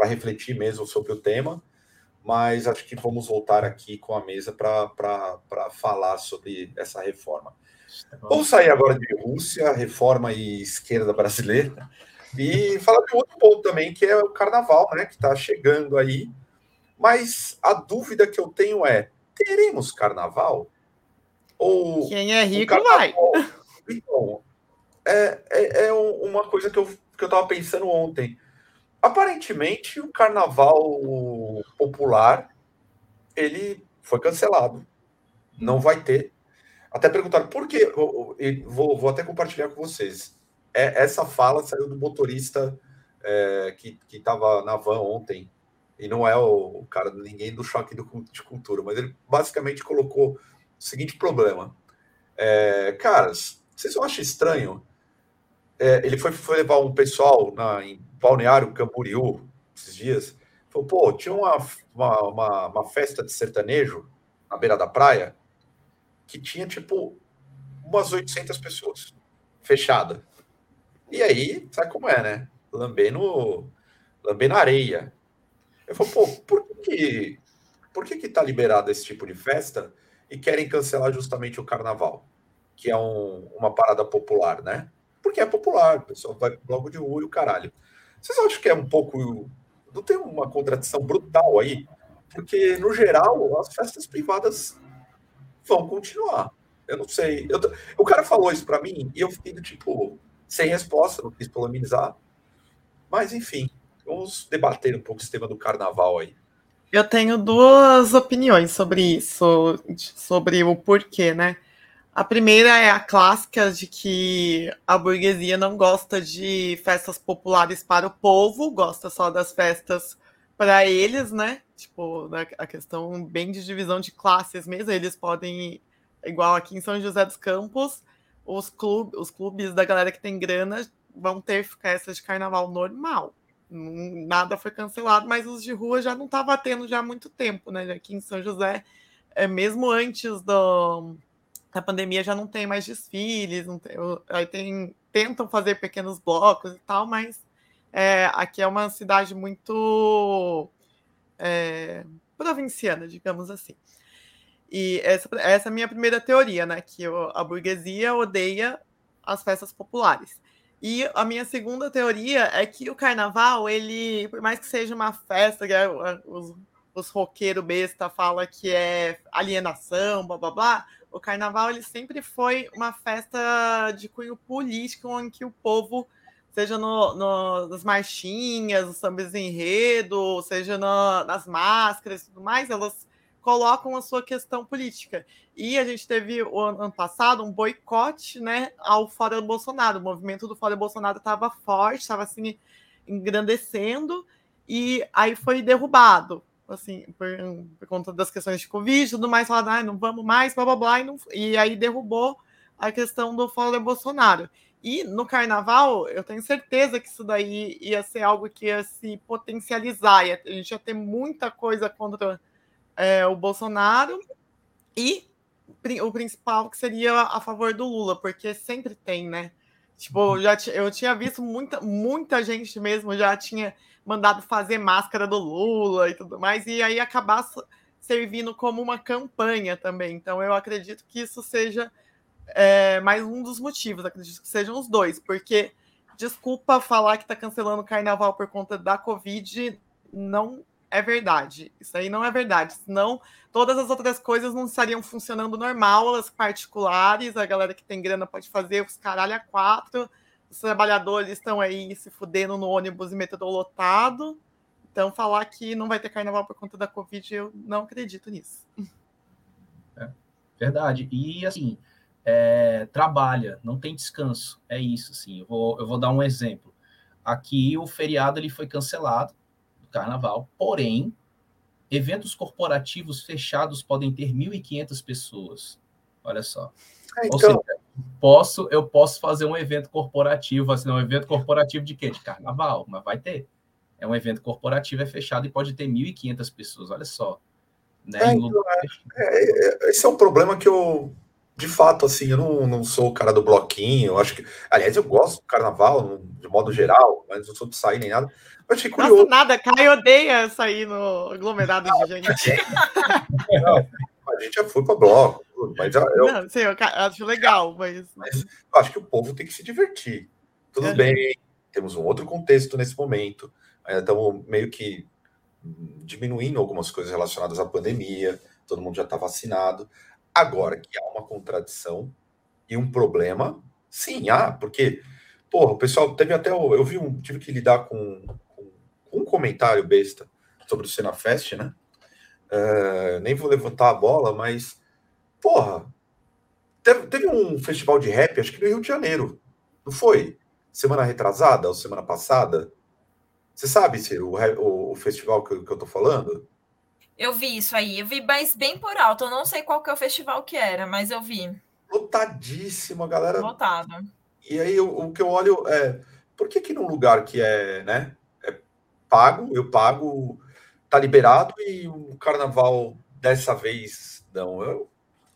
refletir mesmo sobre o tema, mas acho que vamos voltar aqui com a mesa para falar sobre essa reforma. Vamos sair agora de Rússia, reforma e esquerda brasileira, e falar de outro ponto também, que é o carnaval, né, que está chegando aí. Mas a dúvida que eu tenho é: teremos carnaval? Ou Quem é rico vai. Então, é, é, é uma coisa que eu, que eu tava pensando ontem. Aparentemente, o carnaval popular ele foi cancelado. Não vai ter. Até perguntaram por quê. Vou, vou até compartilhar com vocês. É, essa fala saiu do motorista é, que estava na van ontem. E não é o, cara, ninguém do choque do, de cultura, mas ele basicamente colocou o seguinte problema. É, caras, vocês não acham estranho é, ele foi, foi, levar um pessoal na, em Balneário Camboriú esses dias. Falou, pô, tinha uma, uma, uma, uma, festa de sertanejo na beira da praia que tinha, tipo, umas 800 pessoas, fechada. E aí, sabe como é, né? Lambendo, lambendo areia. Eu falei, pô, por que, por que que tá liberado esse tipo de festa e querem cancelar justamente o carnaval? Que é um, uma parada popular, né? porque é popular, o pessoal vai logo de rua e o caralho. Vocês acham que é um pouco. Não tem uma contradição brutal aí? Porque, no geral, as festas privadas vão continuar. Eu não sei. Eu, o cara falou isso para mim e eu fiquei tipo, sem resposta, não quis polemizar. Mas, enfim, vamos debater um pouco esse tema do carnaval aí. Eu tenho duas opiniões sobre isso, sobre o porquê, né? A primeira é a clássica de que a burguesia não gosta de festas populares para o povo, gosta só das festas para eles, né? Tipo, né, a questão bem de divisão de classes mesmo. Eles podem, igual aqui em São José dos Campos, os, clubes, os clubes da galera que tem grana vão ter festas de carnaval normal. Nada foi cancelado, mas os de rua já não estavam tendo já há muito tempo, né? Aqui em São José, é mesmo antes do na pandemia já não tem mais desfiles, não tem, aí tem, tentam fazer pequenos blocos e tal, mas é, aqui é uma cidade muito é, provinciana, digamos assim. E essa, essa é a minha primeira teoria, né? Que a burguesia odeia as festas populares. E a minha segunda teoria é que o carnaval, ele, por mais que seja uma festa, é, os, os roqueiros besta falam que é alienação, blá blá blá, o carnaval ele sempre foi uma festa de cunho político, em que o povo, seja no, no, nas marchinhas, nos sambas enredo, seja no, nas máscaras e tudo mais, elas colocam a sua questão política. E a gente teve o ano passado um boicote né, ao Fora do Bolsonaro. O movimento do Fora do Bolsonaro estava forte, estava assim engrandecendo, e aí foi derrubado assim, por, por, conta das questões de Covid e tudo mais, falaram, ah, não vamos mais, blá blá blá, e, não, e aí derrubou a questão do fora Bolsonaro. E no carnaval, eu tenho certeza que isso daí ia ser algo que ia se potencializar, ia, a gente ia ter muita coisa contra é, o Bolsonaro e o principal que seria a favor do Lula, porque sempre tem, né? Tipo, já eu tinha visto muita, muita gente mesmo já tinha mandado fazer máscara do Lula e tudo mais, e aí acabar servindo como uma campanha também. Então, eu acredito que isso seja é, mais um dos motivos, acredito que sejam os dois, porque desculpa falar que está cancelando o carnaval por conta da Covid, não é verdade. Isso aí não é verdade. Senão, todas as outras coisas não estariam funcionando normal, as particulares, a galera que tem grana pode fazer os caralho a quatro, os trabalhadores estão aí se fudendo no ônibus e metrô lotado. Então, falar que não vai ter carnaval por conta da Covid, eu não acredito nisso. É, verdade. E, assim, é, trabalha, não tem descanso. É isso, assim. Eu vou, eu vou dar um exemplo. Aqui, o feriado ele foi cancelado, do carnaval, porém, eventos corporativos fechados podem ter 1.500 pessoas. Olha só. É, então... Ou seja, posso, eu posso fazer um evento corporativo, assim, um evento corporativo de quê? De carnaval, mas vai ter é um evento corporativo, é fechado e pode ter 1.500 pessoas, olha só. Né? É, então, é, é, esse é um problema que eu, de fato, assim, eu não, não sou o cara do bloquinho, eu acho que, aliás, eu gosto do carnaval, de modo geral, mas não sou de sair nem nada. Eu achei curioso. Nossa, nada, Caio odeia sair no aglomerado de gente. Não, a gente já foi para bloco, mas eu, não, sei, eu acho legal, mas... mas eu acho que o povo tem que se divertir. Tudo é. bem, temos um outro contexto nesse momento ainda estamos meio que diminuindo algumas coisas relacionadas à pandemia, todo mundo já está vacinado. Agora que há uma contradição e um problema, sim, há, porque, porra, o pessoal teve até, eu vi um, tive que lidar com, com um comentário besta sobre o Senafest, né? Uh, nem vou levantar a bola, mas, porra, teve, teve um festival de rap, acho que no Rio de Janeiro, não foi? Semana retrasada ou semana passada? Você sabe, Ciro, o, o, o festival que, que eu tô falando? Eu vi isso aí, eu vi, mas bem por alto. Eu não sei qual que é o festival que era, mas eu vi. Lotadíssimo, a galera. Lotado. E aí o, o, que eu olho é por que que num lugar que é, né, é pago, eu pago, tá liberado e o carnaval dessa vez não? Eu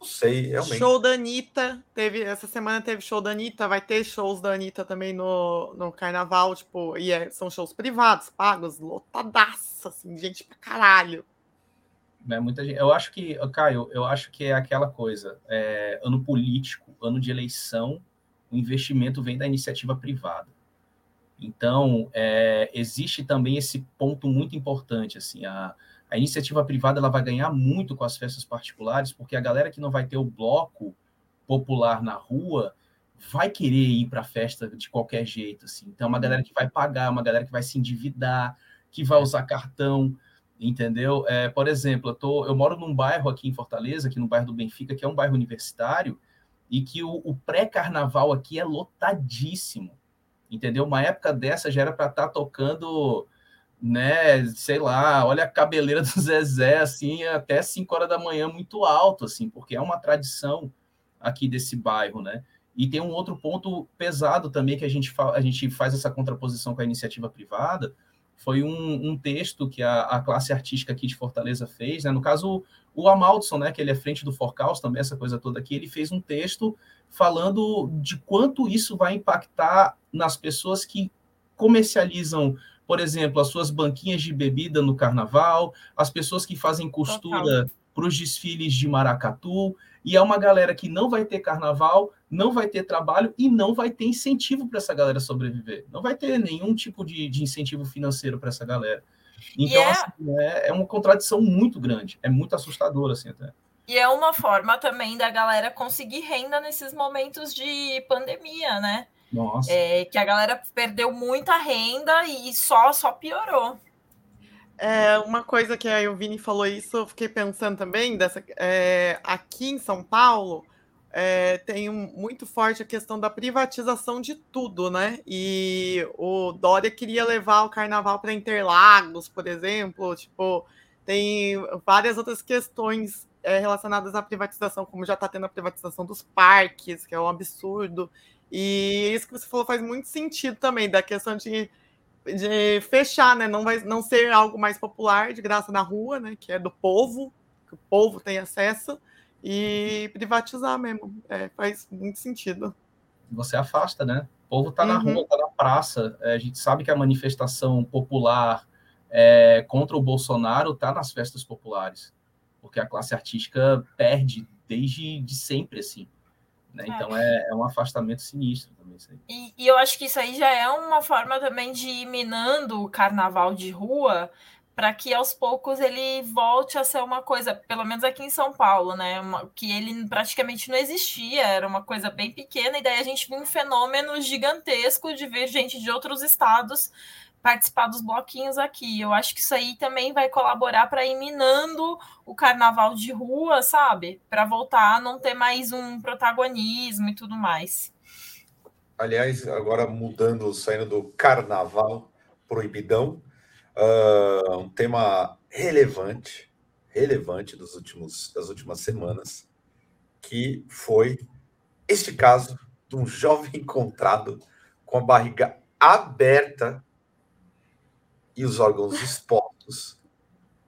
sei, realmente. Show da Anitta. Teve, essa semana teve show da Anitta. Vai ter shows da Anitta também no, no carnaval. Tipo, e é, são shows privados, pagos, lotadaço, assim, gente pra caralho. É, muita gente. Eu acho que, Caio, eu acho que é aquela coisa. É, ano político, ano de eleição, o investimento vem da iniciativa privada. Então, é, existe também esse ponto muito importante, assim, a, a iniciativa privada ela vai ganhar muito com as festas particulares, porque a galera que não vai ter o bloco popular na rua vai querer ir para a festa de qualquer jeito, assim. Então, é uma galera que vai pagar, uma galera que vai se endividar, que vai usar cartão, entendeu? É, por exemplo, eu, tô, eu moro num bairro aqui em Fortaleza, aqui no bairro do Benfica, que é um bairro universitário, e que o, o pré-carnaval aqui é lotadíssimo, entendeu? Uma época dessa já era para estar tá tocando né, sei lá, olha a cabeleira do Zezé, assim, até 5 horas da manhã, muito alto, assim, porque é uma tradição aqui desse bairro, né? E tem um outro ponto pesado também que a gente, a gente faz essa contraposição com a iniciativa privada, foi um, um texto que a, a, classe artística aqui de Fortaleza fez, né? No caso, o Amaldson, né, que ele é frente do Forcaus também, essa coisa toda aqui, ele fez um texto falando de quanto isso vai impactar nas pessoas que comercializam por exemplo, as suas banquinhas de bebida no carnaval, as pessoas que fazem costura para os desfiles de maracatu, e é uma galera que não vai ter carnaval, não vai ter trabalho e não vai ter incentivo para essa galera sobreviver. Não vai ter nenhum tipo de, de incentivo financeiro para essa galera. Então, é... Assim, é, é uma contradição muito grande, é muito assustador, assim, até. E é uma forma também da galera conseguir renda nesses momentos de pandemia, né? Nossa. É, que a galera perdeu muita renda e só, só piorou. É, uma coisa que aí o Vini falou isso, eu fiquei pensando também, dessa, é, aqui em São Paulo, é, tem um, muito forte a questão da privatização de tudo, né? E o Dória queria levar o carnaval para Interlagos, por exemplo, tipo, tem várias outras questões é, relacionadas à privatização, como já está tendo a privatização dos parques, que é um absurdo. E isso que você falou faz muito sentido também, da questão de, de fechar, né? Não, vai, não ser algo mais popular, de graça na rua, né? Que é do povo, que o povo tem acesso, e privatizar mesmo. É, faz muito sentido. Você afasta, né? O povo está na uhum. rua, está na praça. É, a gente sabe que a manifestação popular é, contra o Bolsonaro está nas festas populares, porque a classe artística perde desde de sempre, assim. Né? É. Então é, é, um afastamento sinistro também. E, e, eu acho que isso aí já é uma forma também de ir minando o carnaval de rua para que aos poucos ele volte a ser uma coisa, pelo menos aqui em São Paulo, né? Uma, que ele praticamente não existia, era uma coisa bem pequena, e daí a gente viu um fenômeno gigantesco de ver gente de outros estados participar dos bloquinhos aqui. Eu acho que isso aí também vai colaborar para ir minando o carnaval de rua, sabe? Para voltar a não ter mais um protagonismo e tudo mais. Aliás, agora mudando, saindo do carnaval proibidão, uh, um tema relevante, relevante dos últimos, das últimas semanas, que foi este caso de um jovem encontrado com a barriga aberta e os órgãos expostos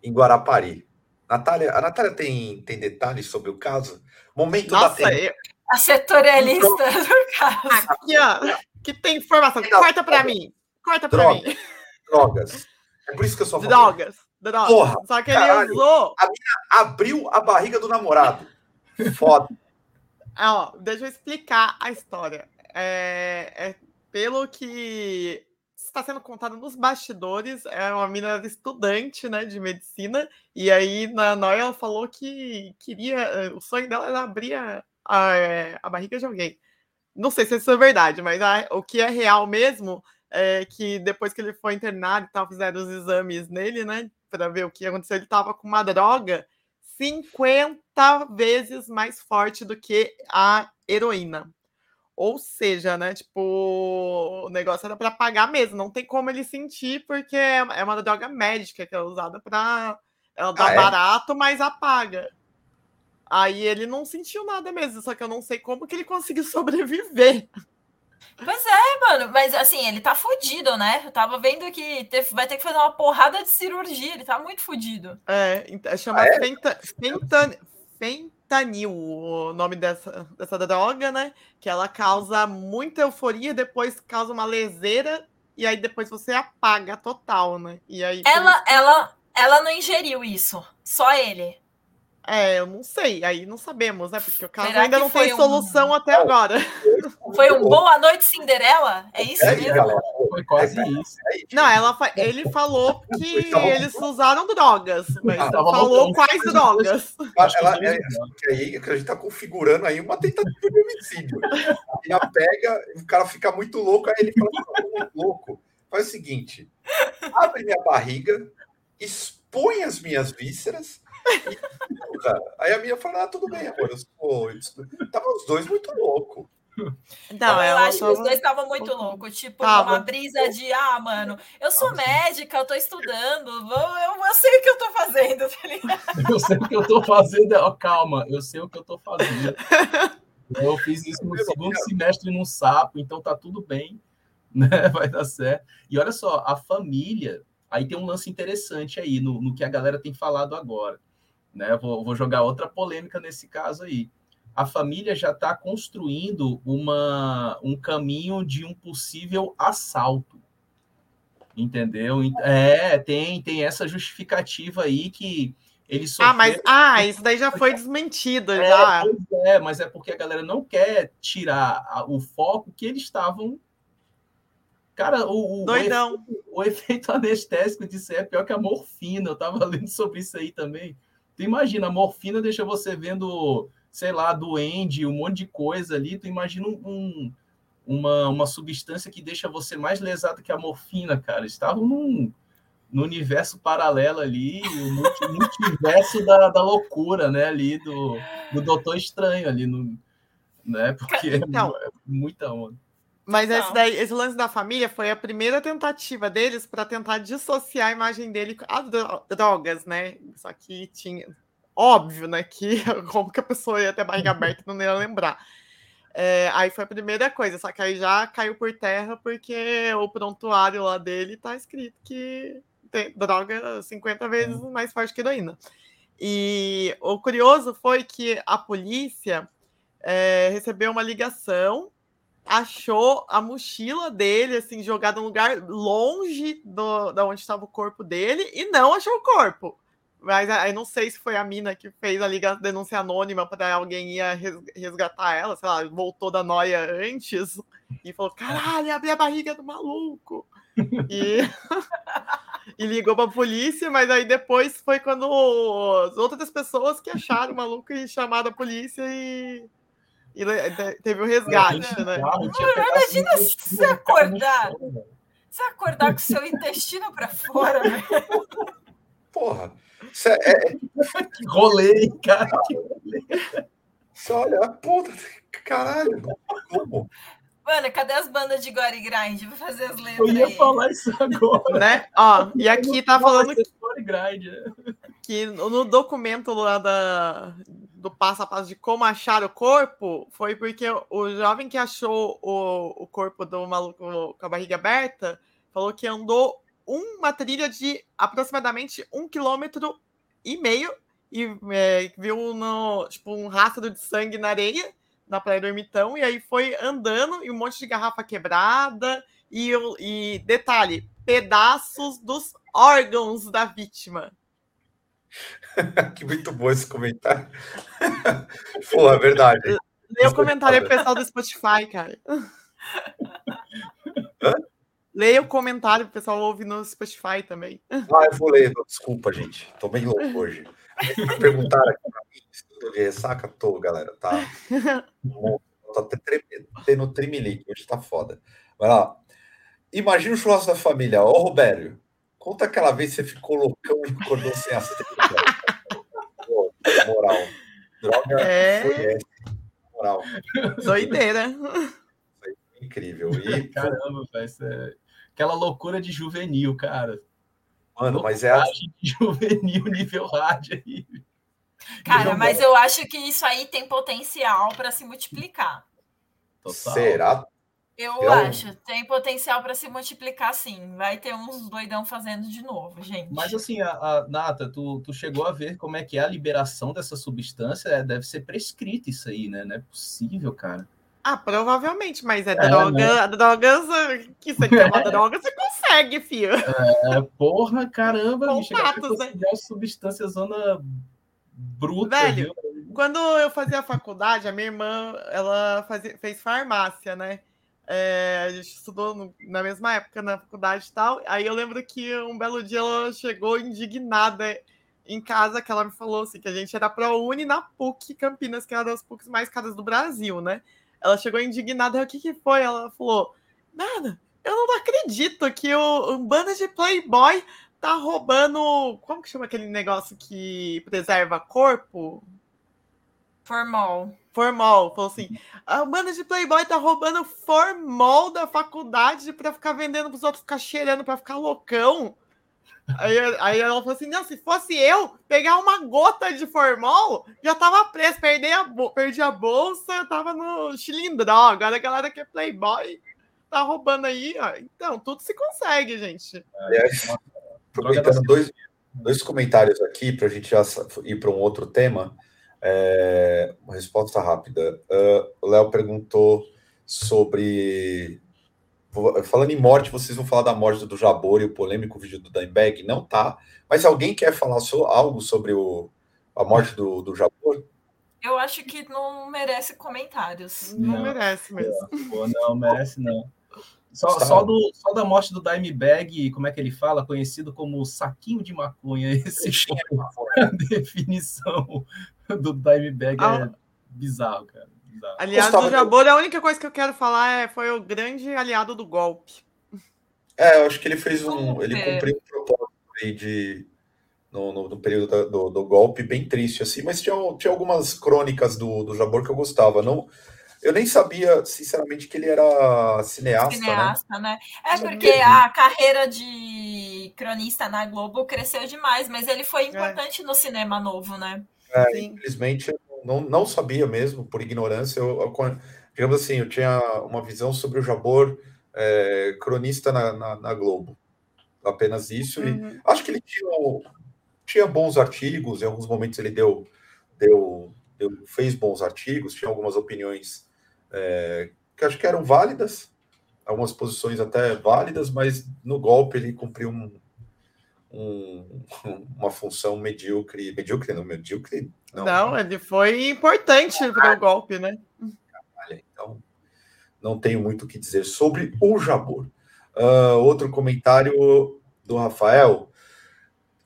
em Guarapari. Natália, a Natália tem, tem detalhes sobre o caso? Momento Nossa, da eu... A setorialista então, do caso. Aqui, ó, que tem informação. Corta para mim. Corta para mim. Drogas. É por isso que eu sou Drogas. Drogas. Porra, Só que caralho, ele usou. A mina abriu a barriga do namorado. Foda. ó, deixa eu explicar a história. É, é, pelo que está sendo contado nos bastidores. É uma menina estudante, né, de medicina. E aí, na Noia, ela falou que queria. Eh, o sonho dela era abrir a, a, eh, a barriga de alguém. Não sei se isso é verdade, mas a, o que é real mesmo é que depois que ele foi internado e tal, fizeram os exames nele, né, para ver o que aconteceu, ele estava com uma droga 50 vezes mais forte do que a heroína. Ou seja, né? Tipo, o negócio era para pagar mesmo. Não tem como ele sentir, porque é, é uma droga médica que é usada para. Ela dá ah, é? barato, mas apaga. Aí ele não sentiu nada mesmo, só que eu não sei como que ele conseguiu sobreviver. Pois é, mano, mas assim, ele tá fudido, né? Eu tava vendo que teve, vai ter que fazer uma porrada de cirurgia, ele tá muito fudido. É, então, chama ah, é? Fenta, fenta, fenta, fentanil, o nome dessa, dessa droga, né? Que ela causa muita euforia, depois causa uma leseira e aí depois você apaga total, né? E aí ela, ela, ela não ingeriu isso, só ele. É, eu não sei, aí não sabemos, né? Porque o caso Será ainda não tem um... solução até agora. Foi um boa noite Cinderela? É isso é, mesmo? Galera, foi quase isso. Não, ela fa... ele falou que eles usaram drogas, mas ah, falou quais drogas. Ela, é, que aí a gente tá configurando aí uma tentativa de homicídio. Ela pega, o cara fica muito louco, aí ele fala, tá muito louco. Faz o seguinte: abre minha barriga, expõe as minhas vísceras Aí a minha falou: ah, tudo bem, amor. Eu sou... Tava os dois muito loucos. Não, eu acho que os dois estavam muito loucos, tipo, tava. uma brisa de ah, mano, eu sou médica, eu tô estudando, eu, eu sei o que eu tô fazendo, tá ligado? Eu sei o que eu tô fazendo, oh, calma, eu sei o que eu tô fazendo. Eu fiz isso no segundo semestre no sapo, então tá tudo bem, né? Vai dar certo. E olha só, a família, aí tem um lance interessante aí no, no que a galera tem falado agora. Né? Vou, vou jogar outra polêmica nesse caso aí. A família já está construindo uma, um caminho de um possível assalto. Entendeu? É, tem, tem essa justificativa aí que eles sofreram... Ah, mas ah, isso daí já foi desmentido é, já. É, mas é porque a galera não quer tirar o foco que eles estavam Cara, o, o, efeito, o, efeito, anestésico disso é pior que a morfina. Eu tava lendo sobre isso aí também. Tu imagina, a morfina deixa você vendo, sei lá, duende, um monte de coisa ali. Tu imagina um, uma, uma substância que deixa você mais lesado que a morfina, cara. Estavam num, num universo paralelo ali, o multiverso da, da loucura, né? Ali do, do Doutor Estranho ali, no, né? Porque então, é, é muita onda. Mas esse, daí, esse, lance da família foi a primeira tentativa deles para tentar dissociar a imagem dele com as drogas, né? Só que tinha. Óbvio, né? Que como que a pessoa ia ter barriga aberta não ia lembrar. É, aí foi a primeira coisa, só que aí já caiu por terra porque o prontuário lá dele tá escrito que tem droga 50 vezes hum. mais forte que heroína. E o curioso foi que a polícia é, recebeu uma ligação achou a mochila dele, assim, jogada num lugar longe do, da onde estava o corpo dele e não achou o corpo. Mas aí não sei se foi a mina que fez a denúncia anônima para alguém ia resgatar ela, sei lá, voltou da noia antes e falou: caralho, abri a barriga do maluco. E, e ligou para a polícia, mas aí depois foi quando as outras pessoas que acharam o maluco e chamaram a polícia e, e teve o um resgate, né? Imagina se você acordar. Você acordar com seu intestino para fora, né? Porra. Isso é, é... que rolê, cara. Que rolê. Você olha, puta, caralho. Como? Mano, cadê as bandas de Gore Grind? Vou fazer as letras. Eu ia aí. falar isso agora. Né? Ó, e aqui tá falando que, Grind. que no documento lá da, do passo a passo de como achar o corpo foi porque o jovem que achou o, o corpo do maluco com a barriga aberta falou que andou uma trilha de aproximadamente um quilômetro e meio e é, viu no, tipo, um rastro de sangue na areia na Praia do Ermitão, e aí foi andando e um monte de garrafa quebrada e, e detalhe, pedaços dos órgãos da vítima. que muito bom esse comentário. Pô, é verdade. Lê o comentário pessoal do Spotify, cara. Hã? Leia o comentário, o pessoal ouve no Spotify também. Ah, eu vou ler. Desculpa, gente. Tô bem louco hoje. Perguntaram aqui pra mim se eu tô de ressaca. Tô, galera, tá? Tô até tremendo. Tendo trimelique. Hoje tá foda. Vai lá. Imagina o churrasco da família. Ô, Robério, conta aquela vez que você ficou loucão e acordou sem a Pô, moral. Droga É. foi essa. Moral. Doideira. Incrível. E, Caramba, velho. isso é- Aquela loucura de juvenil, cara. mano, mas é juvenil nível hard aí. Cara, mas eu acho que isso aí tem potencial para se multiplicar. Total. Será? Eu Eu- acho, tem potencial para se multiplicar sim. Vai ter uns doidão fazendo de novo, gente. Mas assim, a, a- Nata, tu, tu chegou a ver como é que é a liberação dessa substância? É, deve ser prescrito isso aí, né? Não é possível, cara. Ah, provavelmente, mas é, É, droga, drogas que você quer uma droga, você consegue, filho. É, porra, caramba, bicho. Contatos, né? É substância zona bruta, Velho, viu? Quando eu fazia faculdade, a minha irmã, ela fazia, fez farmácia, né? É, a gente estudou no- na mesma época na faculdade e tal. Aí eu lembro que um belo dia ela chegou indignada em casa, que ela me falou assim, que a gente era ProUni na PUC Campinas, que é uma das PUCs mais caras do Brasil, né? Ela chegou indignada, o que que foi? Ela falou, nada, eu não acredito que o, o bando de Playboy tá roubando, como que chama aquele negócio que preserva corpo? Formol. Formol, falou assim: a banda de Playboy tá roubando formol da faculdade pra ficar vendendo pros outros ficar cheirando pra ficar loucão. Aí, aí ela falou assim: não, se fosse eu pegar uma gota de formol, já tava preso, perdi a, perdi a bolsa, tava no chilindró. Agora a galera que é Playboy tá roubando aí, ó. Então, tudo se consegue, gente. Aliás, aproveitando dois, dois comentários aqui para a gente já ir para um outro tema. É, uma resposta rápida. Ah, o Léo perguntou sobre. Falando em morte, vocês vão falar da morte do Jabor e o polêmico vídeo do Dimebag? Não tá. Mas alguém quer falar so- algo sobre o, a morte do, do Jabor? Eu acho que não merece comentários. Não, Não. merece mesmo. Pô, não, merece não. Só, só, do, só da morte do Dimebag, como é que ele fala? Conhecido como saquinho de maconha. Esse foi a definição do Dimebag. É Ah. bizarro, cara. Aliás, Gustavo, o Jabor, a única coisa que eu quero falar é foi o grande aliado do golpe. É, eu acho que ele fez um. Ele cumpriu um propósito aí de. No, no, no período da- do, do golpe, bem triste, assim, mas tinha, tinha algumas crônicas do, do Jabor que eu gostava. Não, eu nem sabia, sinceramente, que ele era cineasta, né? Cineasta, né? É porque a carreira de cronista na Globo cresceu demais, mas ele foi importante no cinema novo, né? É, Sim. infelizmente, não, não sabia mesmo, por ignorância. Eu, eu digamos assim, eu tinha uma visão sobre o Jabor é, cronista na, na, na Globo. Apenas isso. E Uhum. acho que ele tinha, tinha bons artigos, em alguns momentos ele deu, deu, deu- fez bons artigos, tinha algumas opiniões é, que acho que eram válidas, algumas posições até válidas, mas no golpe ele cumpriu um, um, uma função medíocre. Medíocre, não, medíocre. Não, não ele foi importante para o golpe, né? Então, não tenho muito o que dizer sobre o Jabor. Uh, outro comentário do Rafael.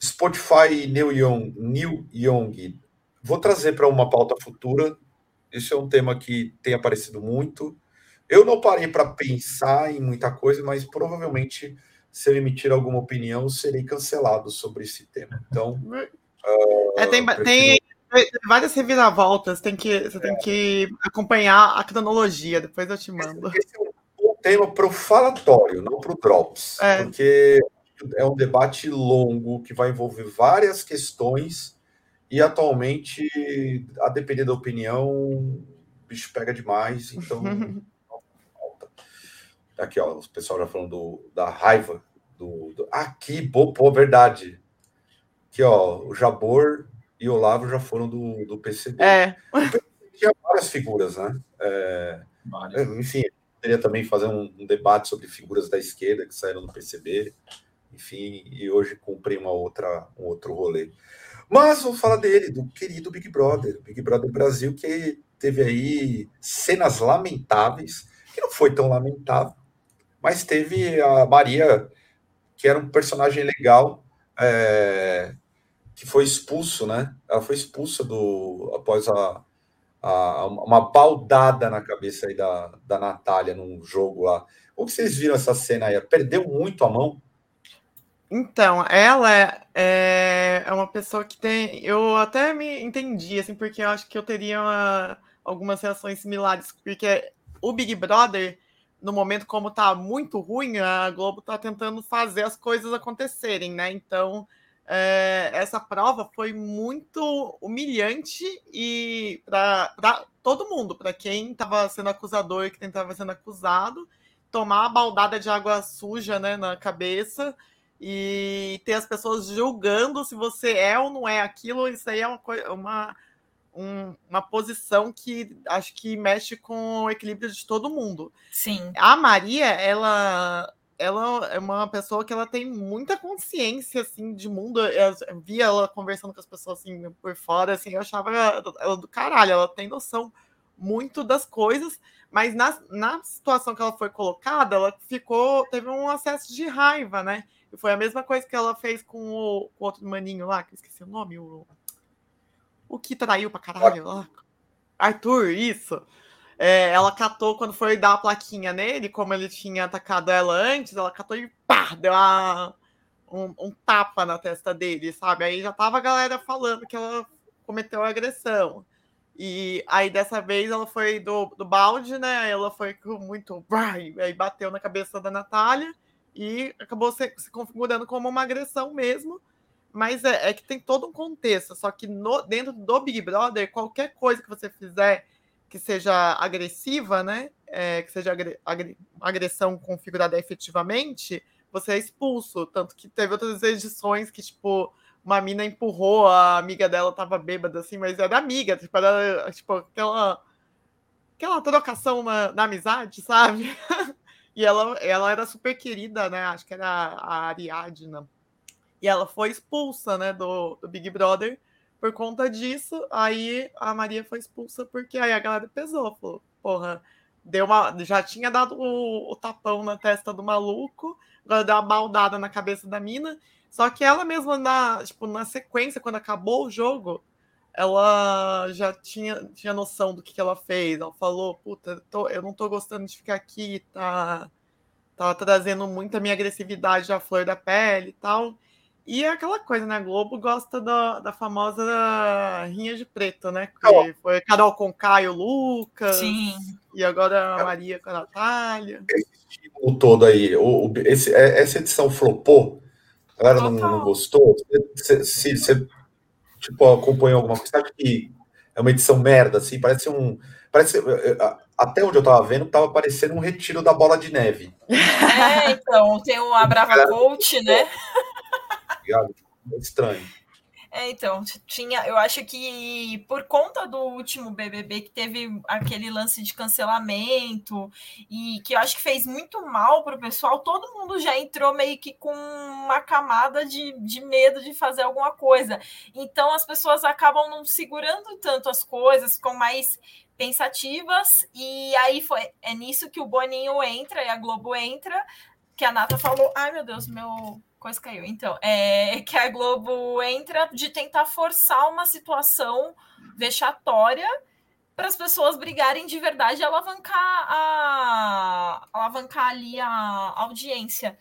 Spotify New Young, New Young. Vou trazer para uma pauta futura. Esse é um tema que tem aparecido muito. Eu não parei para pensar em muita coisa, mas provavelmente, se eu emitir alguma opinião, serei cancelado sobre esse tema. Então. Uh, é, tem, prefiro... tem, várias reviravoltas, tem que, você é. tem que acompanhar a cronologia, depois eu te mando. Esse, é um tema para o falatório, não para o Drops. É. Porque é um debate longo que vai envolver várias questões e atualmente, a depender da opinião, o bicho pega demais, então. Aqui, ó, o pessoal já falando do, da raiva. Do, do... Aqui, pô, verdade. Aqui, ó, o Jabor e o Olavo já foram do, do PCB. É. Tinha várias figuras, né? É, enfim, poderia também fazer um, um, debate sobre figuras da esquerda que saíram do PCB enfim, e hoje cumpre uma outra, um outro rolê. Mas vamos falar dele, do querido Big Brother, Big Brother Brasil, que teve aí cenas lamentáveis, que não foi tão lamentável, mas teve a Maria, que era um personagem legal, é, que foi expulso, né? Ela foi expulsa do após a, a, uma baldada na cabeça aí da, da Natália num jogo lá. Como vocês viram essa cena aí? Perdeu muito a mão? Então, ela é, é uma pessoa que tem. Eu até me entendi, assim, porque eu acho que eu teria uma, algumas reações similares, porque o Big Brother, no momento como tá muito ruim, a Globo tá tentando fazer as coisas acontecerem, né? Então, é, essa prova foi muito humilhante e para todo mundo, para quem estava sendo acusador e quem estava sendo acusado, tomar a baldada de água suja né, na cabeça e ter as pessoas julgando se você é ou não é aquilo, isso aí é uma, uma, um, uma posição que acho que mexe com o equilíbrio de todo mundo. Sim. A Maria, ela ela é uma pessoa que ela tem muita consciência assim de mundo. Eu via ela conversando com as pessoas assim por fora, assim, eu achava ela do caralho, ela tem noção muito das coisas, mas na, na situação que ela foi colocada, ela ficou, teve um acesso de raiva, né? E foi a mesma coisa que ela fez com o, com outro maninho lá, que eu esqueci o nome, o, o que traiu pra caralho. Arthur, isso. É, ela catou quando foi dar a plaquinha nele, como ele tinha atacado ela antes, ela catou e pá, deu uma, um, um, tapa na testa dele, sabe? Aí já tava a galera falando que ela cometeu agressão. E aí dessa vez ela foi do, do balde, né? Ela foi com muito. Aí bateu na cabeça da Natália e acabou se, se configurando como uma agressão mesmo. Mas é, é, que tem todo um contexto. Só que no, dentro do Big Brother, qualquer coisa que você fizer que seja agressiva, né? É, que seja agre, agre, agressão configurada efetivamente, você é expulso. Tanto que teve outras edições que, tipo, uma mina empurrou, a amiga dela tava bêbada, assim, mas era amiga, tipo, era tipo, aquela, aquela trocação na, na amizade, sabe? E ela, ela era super querida, né? Acho que era a Ariadna. E ela foi expulsa, né, do, do Big Brother por conta disso. Aí a Maria foi expulsa porque aí a galera pesou, falou, porra, deu uma, já tinha dado o, o tapão na testa do maluco, agora deu uma baldada na cabeça da mina. Só que ela mesma, na, tipo, na sequência, quando acabou o jogo, ela já tinha, tinha noção do que, que ela fez. Ela falou, puta, tô, eu não tô gostando de ficar aqui, tá, tá trazendo muita minha agressividade à flor da pele e tal. E é aquela coisa, né? A Globo gosta da, da famosa rinha de preto, né? Que oh. foi Carol com Caio, Lucas. Sim. E agora a Maria com a Natália. Esse o todo aí, o, esse, é, essa edição flopou, a galera não, não, gostou. Se, se, se, tipo, acompanhou alguma coisa, sabe que é uma edição merda, assim, parece um. Parece, até onde eu tava vendo, tava parecendo um retiro da bola de neve. É, então, tem o Abrava Coach, né? É estranho. É, então, tinha, eu acho que por conta do último BBB que teve aquele lance de cancelamento e que eu acho que fez muito mal pro pessoal, todo mundo já entrou meio que com uma camada de, de medo de fazer alguma coisa. Então as pessoas acabam não segurando tanto as coisas, ficam mais pensativas e aí foi é nisso que o Boninho entra e a Globo entra, que a Nata falou, ai meu Deus, meu coisa caiu. Então, é que a Globo entra de tentar forçar uma situação vexatória para as pessoas brigarem de verdade e alavancar, a, alavancar ali a audiência.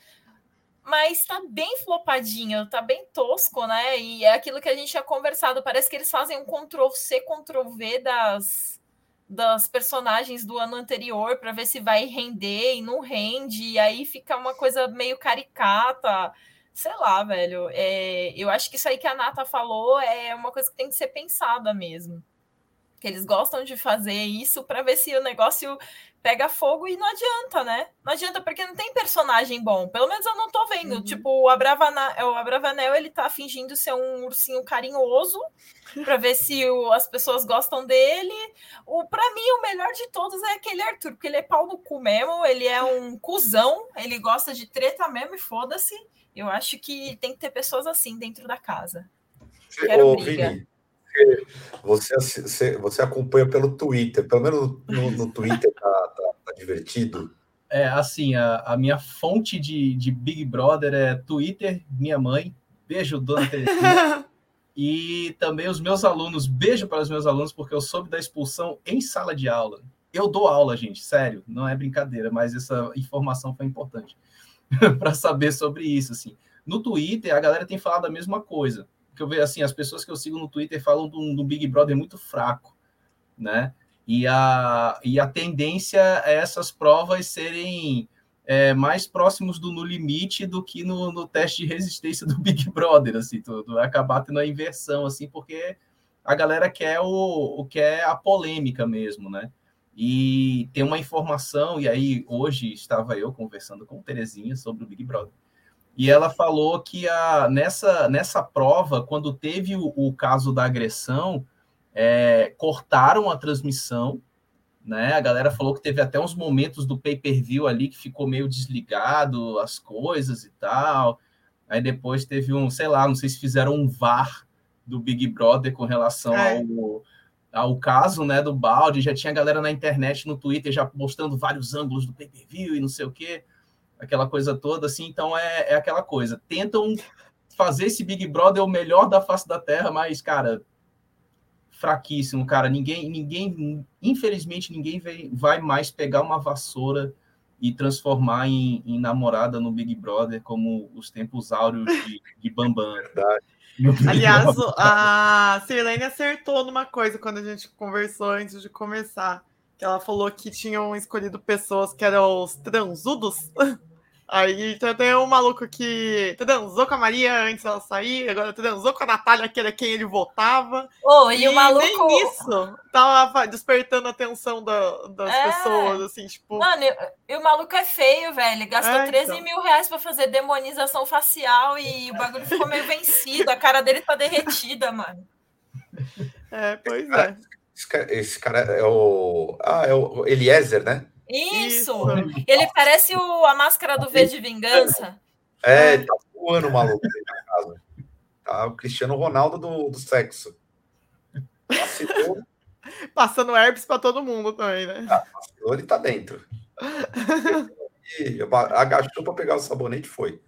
Mas tá bem flopadinho, tá bem tosco, né? E é aquilo que a gente tinha conversado. Parece que eles fazem um Ctrl-C, Ctrl-V das, das personagens do ano anterior para ver se vai render e não rende. E aí fica uma coisa meio caricata sei lá, velho. É, eu acho que isso aí que a Nata falou é uma coisa que tem que ser pensada mesmo. Que eles gostam de fazer isso para ver se o negócio pega fogo e não adianta, né? Não adianta porque não tem personagem bom. Pelo menos eu não tô vendo. Uhum. Tipo, o Abravanel, o Abravanel, ele tá fingindo ser um ursinho carinhoso para ver se o, as pessoas gostam dele. O para mim o melhor de todos é aquele Arthur, porque ele é pau no cu mesmo, ele é um cuzão, ele gosta de treta mesmo e foda-se. Eu acho que tem que ter pessoas assim dentro da casa. Quero Ô, briga. Vini, você, você, você acompanha pelo Twitter, pelo menos no, no Twitter tá, tá, tá, divertido. É, assim, a, a minha fonte de, de Big Brother é Twitter, minha mãe, beijo, dona Terezinha, e também os meus alunos, beijo para os meus alunos, porque eu soube da expulsão em sala de aula. Eu dou aula, gente, sério, não é brincadeira, mas essa informação foi importante. para saber sobre isso, assim. No Twitter, a galera tem falado a mesma coisa. Que eu vejo assim, as pessoas que eu sigo no Twitter falam do, do Big Brother muito fraco, né? E a, e a tendência é essas provas serem é, mais próximos do no limite do que no, no, teste de resistência do Big Brother, assim, tudo. Acabar tendo a inversão, assim, porque a galera quer o, o quer a polêmica mesmo, né? E tem uma informação, e aí hoje estava eu conversando com Terezinha sobre o Big Brother. E ela falou que a, nessa, nessa prova, quando teve o, o caso da agressão, é, cortaram a transmissão, né? A galera falou que teve até uns momentos do pay-per-view ali que ficou meio desligado as coisas e tal. Aí depois teve um, sei lá, não sei se fizeram um VAR do Big Brother com relação é. ao, ao caso né, do balde, já tinha galera na internet, no Twitter, já mostrando vários ângulos do pay-per-view e não sei o quê, aquela coisa toda, assim, então é, é aquela coisa. Tentam fazer esse Big Brother o melhor da face da Terra, mas, cara, fraquíssimo, cara. Ninguém, ninguém, infelizmente, ninguém vai, vai mais pegar uma vassoura e transformar em, em namorada no Big Brother como os tempos áureos de, de Bambam. Aliás, a Sirlene acertou numa coisa quando a gente conversou antes de começar. Que ela falou que tinham escolhido pessoas que eram os transudos. Aí tem um maluco que transou com a Maria antes dela sair, agora transou com a Natália, que era quem ele votava. Oh, e, e o maluco. Nem isso tava despertando a atenção da, das é. pessoas, assim, tipo. Mano, e, o maluco é feio, velho. Gastou é, 13 então. mil reais pra fazer demonização facial e o bagulho ficou meio vencido. A cara dele tá derretida, mano. É, pois é. Esse cara, esse cara é o. Ah, é o Eliezer, né? Isso! Isso. Ele parece o, a máscara do V de Vingança. É, tá voando o maluco na casa. Tá o Cristiano Ronaldo do, do sexo. Passando herpes para todo mundo também, né? Ah, ele tá dentro. E agachou para pegar o sabonete foi.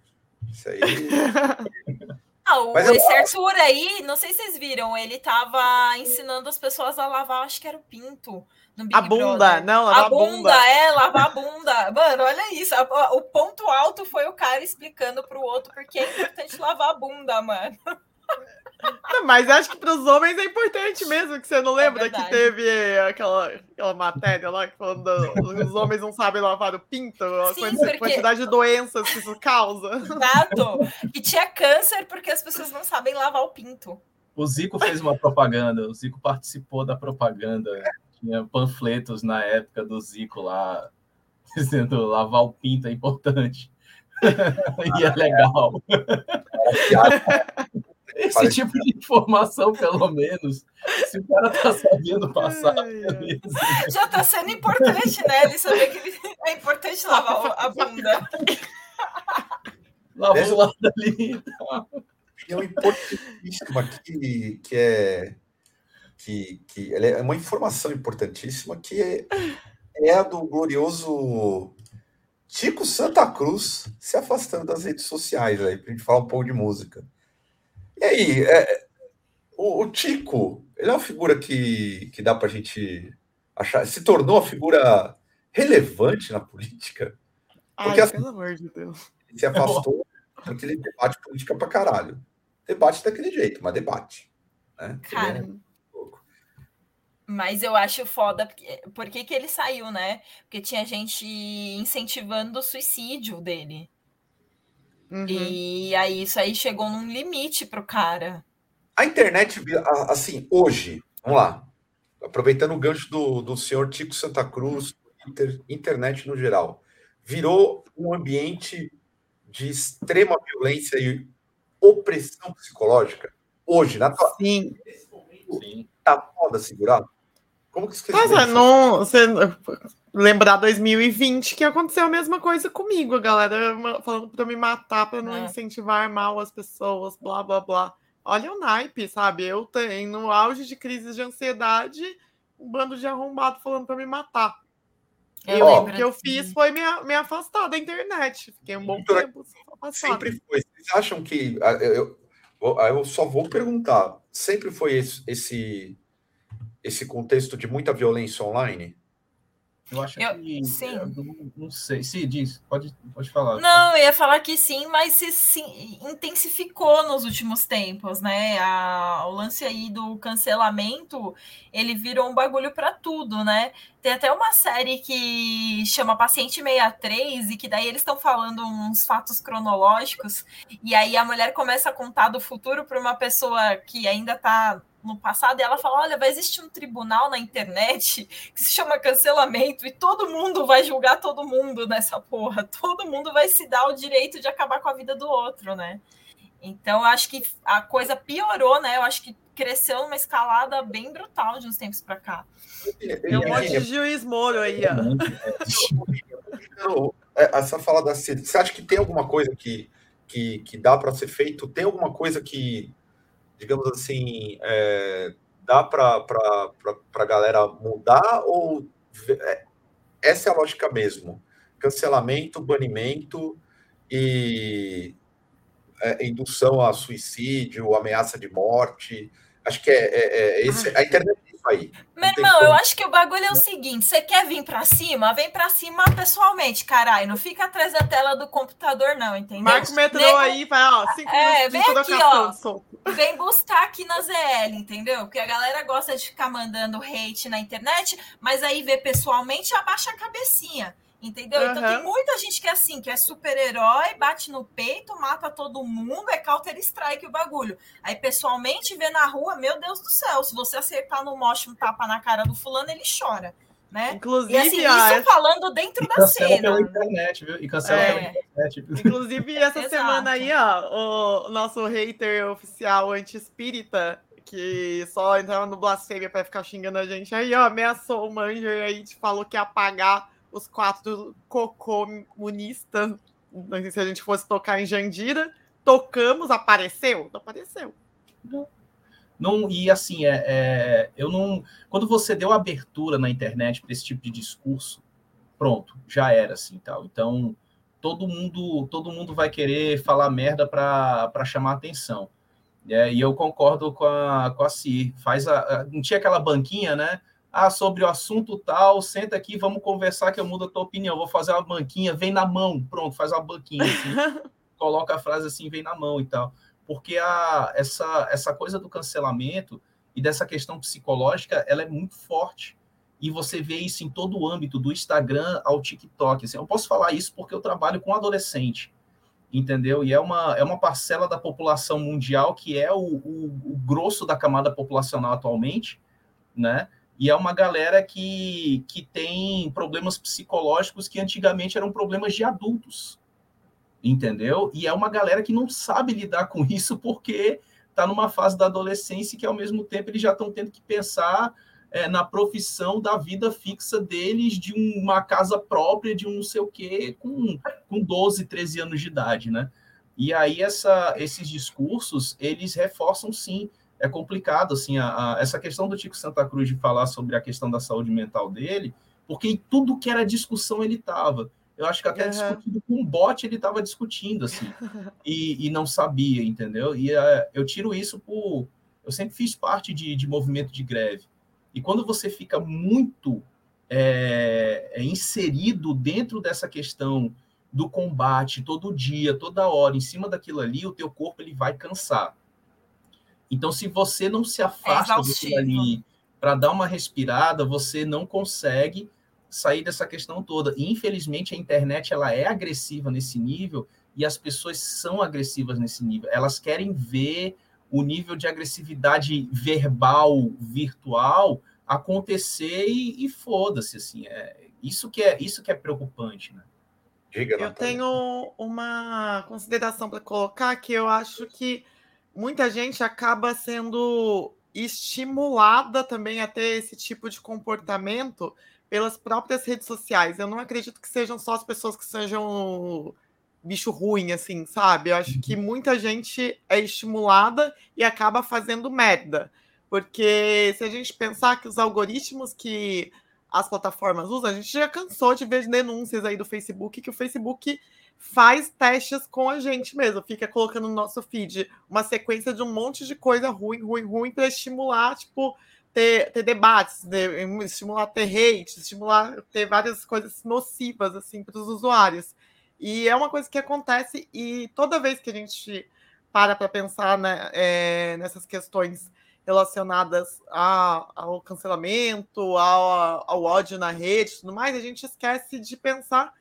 Isso aí. Ah, o, esse Arthur aí, não sei se vocês viram, ele tava ensinando as pessoas a lavar, acho que era o pinto a bunda, Brother. não, lavar a bunda. bunda. É, lavar a bunda. Mano, olha isso. O ponto alto foi o cara explicando pro outro porque é importante lavar a bunda, mano. Não, mas acho que para os homens é importante mesmo, que você não é lembra é que teve aquela, aquela matéria lá que falando os homens não sabem lavar o pinto, a Sim, quantidade, porque... quantidade de doenças que isso causa. Exato. E tinha câncer porque as pessoas não sabem lavar o pinto. O Zico fez uma propaganda, o Zico participou da propaganda tinha panfletos na época do Zico lá, dizendo lavar o pinto é importante. e é legal. Esse Parece tipo de informação, pelo menos, se o cara tá sabendo passar, Já tá sendo importante, né? Ele saber que ele... é importante lavar a bunda. Lavou o lado ali. É importantíssima que, que é que, que é uma informação importantíssima que é, é a do glorioso Tico Santa Cruz se afastando das redes sociais aí, para a gente falar um pouco de música. E aí, é, o, o, Tico, ele é uma figura que, que dá para a gente achar, se tornou uma figura relevante na política. Porque Ai, assim, pelo amor de Deus. Ele se afastou porque ele debate política pra caralho. Debate daquele jeito, mas debate. Né? Cara, é mas eu acho foda, porque, por que, que ele saiu, né? Porque tinha gente incentivando o suicídio dele. Uhum. E aí isso aí chegou num limite pro cara. A internet, assim, hoje, vamos lá, aproveitando o gancho do, do senhor Tico Santa Cruz, inter, internet no geral, virou um ambiente de extrema violência e opressão psicológica hoje, na tua... Sim. Sim. Tá foda segurar? Como que Mas é, não, você lembrar 2020 que aconteceu a mesma coisa comigo, a galera falando para me matar, para não é. incentivar mal as pessoas, blá blá blá. Olha o naipe, sabe? Eu tenho no auge de crises de ansiedade, um bando de arrombado falando para me matar. Eu, o que eu fiz foi me, me afastar da internet. Fiquei um bom tempo afastado. Sempre foi. Vocês acham que. Eu, eu, eu só vou perguntar. Sempre foi esse, esse esse contexto de muita violência online? Eu acho eu, que. Sim. Eu não, sei. Se diz, pode, pode falar. Não, eu ia falar que sim, mas se, sim, intensificou nos últimos tempos, né? A, o lance aí do cancelamento, ele virou um bagulho para tudo, né? Tem até uma série que chama Paciente 63, e que daí eles estão falando uns fatos cronológicos, e aí a mulher começa a contar do futuro para uma pessoa que ainda está no passado, e ela fala: olha, vai existir um tribunal na internet que se chama cancelamento, e todo mundo vai julgar todo mundo nessa porra. Todo mundo vai se dar o direito de acabar com a vida do outro, né? Então, eu acho que a coisa piorou, né? Eu acho que cresceu numa escalada bem brutal de uns tempos para cá. Tem um monte de juiz Moro aí, ó. É, essa fala da você acha que tem alguma coisa que, que, que dá para ser feito? Tem alguma coisa que digamos assim, é, dá para a galera mudar ou é, essa é a lógica mesmo? Cancelamento, banimento e é, indução a suicídio, ameaça de morte. Acho que é, é, é esse, a internet aí. Meu irmão, eu acho que o bagulho é o seguinte: você quer vir para cima? Vem para cima pessoalmente, caralho. Não fica atrás da tela do computador, não, entendeu? Marca o metrô Nego... aí, vai, ó. Cinco é, vem aqui, ó. Vem buscar aqui na ZL, entendeu? Porque a galera gosta de ficar mandando hate na internet, mas aí vê pessoalmente abaixa a cabecinha. Entendeu? Uhum. Então tem muita gente que é assim, que é super-herói, bate no peito, mata todo mundo, é Counter-Strike o bagulho. Aí pessoalmente vê na rua, meu Deus do céu, se você acertar no moche um tapa na cara do fulano, ele chora. Né? Inclusive, e assim, isso falando dentro da cena. Pela internet, viu? E cancela é. pela internet. Inclusive, essa semana aí, ó, o nosso hater oficial anti-espírita, que só entrava no blasfêmia para ficar xingando a gente aí, ó, ameaçou o Manger aí, falou que ia apagar os quatro comunistas. Não sei se a gente fosse tocar em Jandira. Tocamos, apareceu? Não apareceu. Não. e assim, é, é, eu não. Quando você deu abertura na internet para esse tipo de discurso, pronto, já era assim tal. Então, todo mundo, todo mundo vai querer falar merda para chamar atenção. É, e eu concordo com a, com a Cir. Faz a, a, não tinha aquela banquinha, né? Ah, sobre o assunto tal, senta aqui, vamos conversar que eu mudo a tua opinião. Vou fazer uma banquinha, vem na mão, pronto, faz uma banquinha assim, coloca a frase assim, vem na mão e tal. Porque a, essa, essa coisa do cancelamento e dessa questão psicológica, ela é muito forte. E você vê isso em todo o âmbito, do Instagram ao TikTok. Assim, eu posso falar isso porque eu trabalho com adolescente, entendeu? E é uma, é uma parcela da população mundial que é o, o, o grosso da camada populacional atualmente, né? E é uma galera que, que tem problemas psicológicos que antigamente eram problemas de adultos. Entendeu? E é uma galera que não sabe lidar com isso porque está numa fase da adolescência que, ao mesmo tempo, eles já estão tendo que pensar é, na profissão da vida fixa deles, de uma casa própria, de um não sei o quê, com, com 12, 13 anos de idade, né? E aí essa, esses discursos, eles reforçam, sim, é complicado, assim, a, a, essa questão do Tico Santa Cruz de falar sobre a questão da saúde mental dele, porque em tudo que era discussão ele estava. Eu acho que até uhum. discutindo com um bot ele estava discutindo, assim, e, e, não sabia, entendeu? E uh, eu tiro isso por. Eu sempre fiz parte de, de movimento de greve. E quando você fica muito é, é, inserido dentro dessa questão do combate todo dia, toda hora, em cima daquilo ali, o teu corpo ele vai cansar. Então, se você não se afasta é daquilo ali para dar uma respirada, você não consegue sair dessa questão toda. E, infelizmente, a internet ela é agressiva nesse nível e as pessoas são agressivas nesse nível. Elas querem ver o nível de agressividade verbal, virtual acontecer e, e foda-se assim. É isso que é isso que é preocupante, né? Diga, eu tenho uma consideração para colocar que eu acho que muita gente acaba sendo estimulada também a ter esse tipo de comportamento pelas próprias redes sociais. Eu não acredito que sejam só as pessoas que sejam bicho ruim, assim, sabe? Eu acho que uhum. muita gente é estimulada e acaba fazendo merda. Porque se a gente pensar que os algoritmos que as plataformas usam, a gente já cansou de ver denúncias aí do Facebook que o Facebook faz testes com a gente mesmo, fica colocando no nosso feed uma sequência de um monte de coisa ruim, ruim, ruim para estimular, tipo, ter, ter debates, né? estimular ter hate, estimular ter várias coisas nocivas assim para os usuários. E é uma coisa que acontece e toda vez que a gente para para pensar né, é, nessas questões relacionadas a, ao cancelamento, ao, ao ódio na rede e tudo mais, a gente esquece de pensar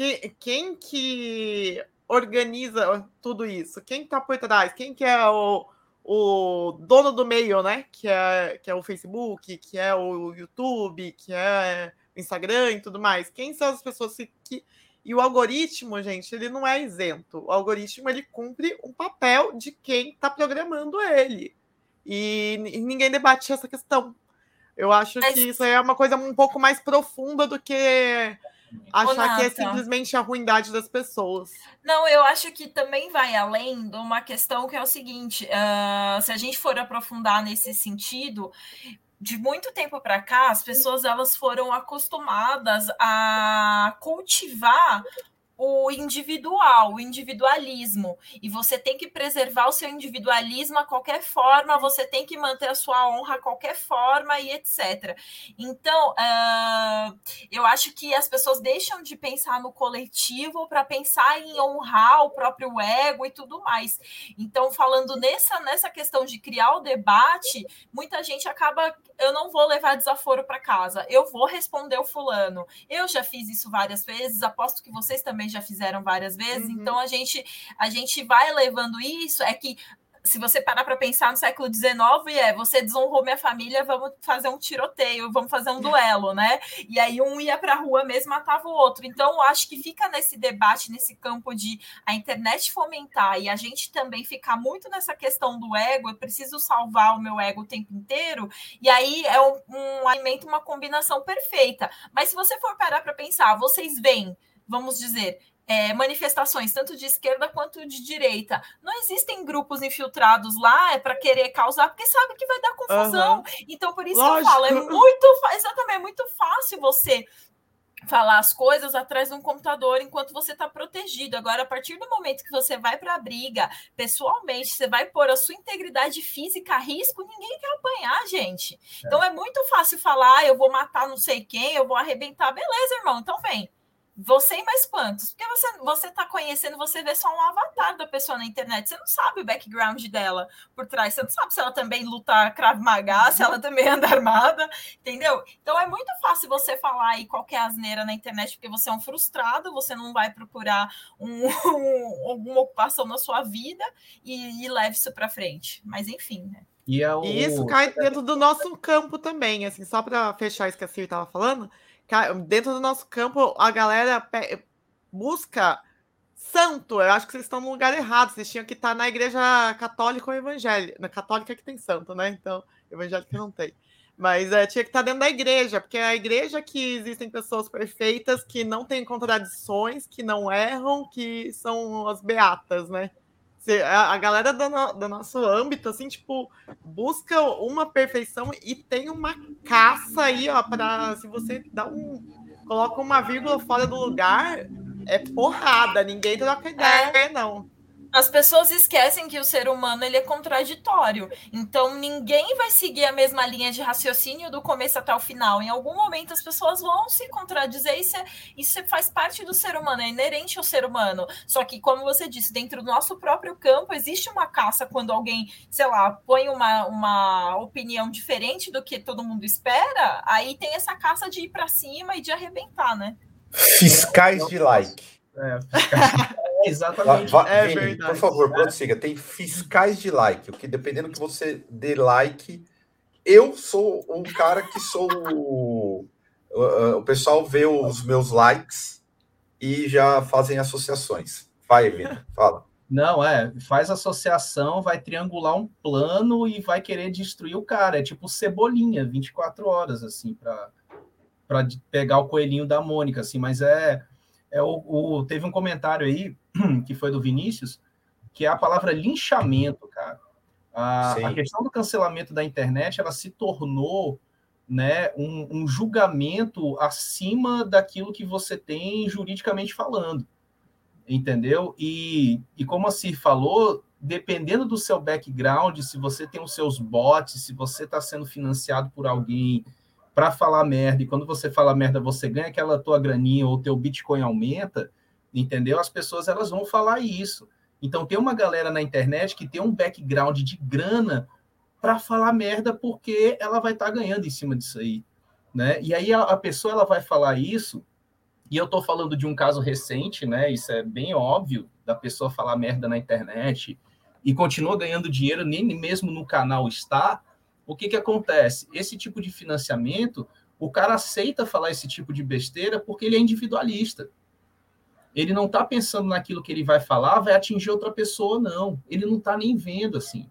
que, quem que organiza tudo isso, quem está por trás, quem que é o, o dono do meio, né? Que é, que é o Facebook, que é o YouTube, que é o Instagram e tudo mais. Quem são as pessoas que. E o algoritmo, gente, ele não é isento. O algoritmo ele cumpre um papel de quem está programando ele. E, e, ninguém debate essa questão. Eu acho Mas... que isso é uma coisa um pouco mais profunda do que achar que é simplesmente a ruindade das pessoas. Não, eu acho que também vai além de uma questão que é o seguinte: uh, se a gente for aprofundar nesse sentido, de muito tempo para cá, as pessoas elas foram acostumadas a cultivar o individual, o individualismo. E você tem que preservar o seu individualismo a qualquer forma, você tem que manter a sua honra a qualquer forma e etc. Então, uh, eu acho que as pessoas deixam de pensar no coletivo para pensar em honrar o próprio ego e tudo mais. Então, falando nessa, nessa questão de criar o debate, muita gente acaba. Eu não vou levar desaforo para casa, eu vou responder o fulano. Eu já fiz isso várias vezes, aposto que vocês também já fizeram várias vezes. Uhum. Então a gente a gente vai levando isso. É que se você parar para pensar no século XIX, é você desonrou minha família, vamos fazer um tiroteio, vamos fazer um duelo, né? E aí um ia para a rua mesmo matava o outro. Então, eu acho que fica nesse debate, nesse campo de a internet fomentar e a gente também ficar muito nessa questão do ego, eu preciso salvar o meu ego o tempo inteiro, e aí é um, um alimento, uma combinação perfeita. Mas se você for parar para pensar, vocês veem, vamos dizer, é, manifestações, tanto de esquerda quanto de direita. Não existem grupos infiltrados lá é para querer causar, porque sabe que vai dar confusão. Uhum. Então, por isso Lógico. eu falo, é muito, exatamente, é muito fácil você falar as coisas atrás de um computador enquanto você está protegido. Agora, a partir do momento que você vai para a briga, pessoalmente, você vai pôr a sua integridade física a risco, ninguém quer apanhar, gente. É. Então é muito fácil falar, ah, eu vou matar não sei quem, eu vou arrebentar. Beleza, irmão, então vem. Você e mais quantos? Porque você você tá conhecendo, você vê só um avatar da pessoa na internet. Você não sabe o background dela por trás. Você não sabe se ela também luta Krav Maga, se ela também anda armada, entendeu? Então é muito fácil você falar aí qualquer asneira na internet, porque você é um frustrado, você não vai procurar um, um, alguma ocupação na sua vida e, e leve isso para frente. Mas enfim, né? E, é o... e isso cai dentro do nosso campo também, assim, só para fechar isso que a Silvia estava falando dentro do nosso campo, a galera busca santo, eu acho que vocês estão no lugar errado. Vocês tinham que estar na igreja católica ou evangélica. Na católica que tem santo, né? Então, evangélica não tem. Mas é, tinha que estar dentro da igreja, porque é a igreja que existem pessoas perfeitas, que não têm contradições, que não erram, que são as beatas, né? A galera do, no, do nosso âmbito, assim, tipo, busca uma perfeição e tem uma caça aí, ó, para se você dá um. coloca uma vírgula fora do lugar, é porrada, ninguém troca ideia, é. não. As pessoas esquecem que o ser humano ele é contraditório. Então ninguém vai seguir a mesma linha de raciocínio do começo até o final. Em algum momento as pessoas vão se contradizer. Isso, é, isso faz parte do ser humano, é inerente ao ser humano. Só que, como você disse, dentro do nosso próprio campo existe uma caça quando alguém, sei lá, põe uma, uma opinião diferente do que todo mundo espera. Aí tem essa caça de ir para cima e de arrebentar, né? Fiscais de like. É, fiscais... Exatamente. Va, é Vini, por favor, prossiga. Tem fiscais de like, o que dependendo que você dê like, eu sou um cara que sou o, o pessoal vê os meus likes e já fazem associações. Vai, Vini, fala. Não, é, faz associação, vai triangular um plano e vai querer destruir o cara. É tipo cebolinha, 24 horas, assim, para pegar o coelhinho da Mônica, assim, mas é. é o, o, teve um comentário aí que foi do Vinícius, que é a palavra linchamento, cara. A, a, questão do cancelamento da internet, ela se tornou né, um, um, julgamento acima daquilo que você tem juridicamente falando, entendeu? E, e como a Cir falou, dependendo do seu background, se você tem os seus bots, se você está sendo financiado por alguém para falar merda, e quando você fala merda, você ganha aquela tua graninha ou teu Bitcoin aumenta, entendeu? As pessoas elas vão falar isso. Então tem uma galera na internet que tem um background de grana para falar merda porque ela vai estar tá ganhando em cima disso aí, né? E aí a, a pessoa ela vai falar isso e eu estou falando de um caso recente, né? Isso é bem óbvio da pessoa falar merda na internet e continua ganhando dinheiro nem mesmo no canal está. O que que acontece? Esse tipo de financiamento, o cara aceita falar esse tipo de besteira porque ele é individualista ele não está pensando naquilo que ele vai falar, vai atingir outra pessoa, não. Ele não está nem vendo assim.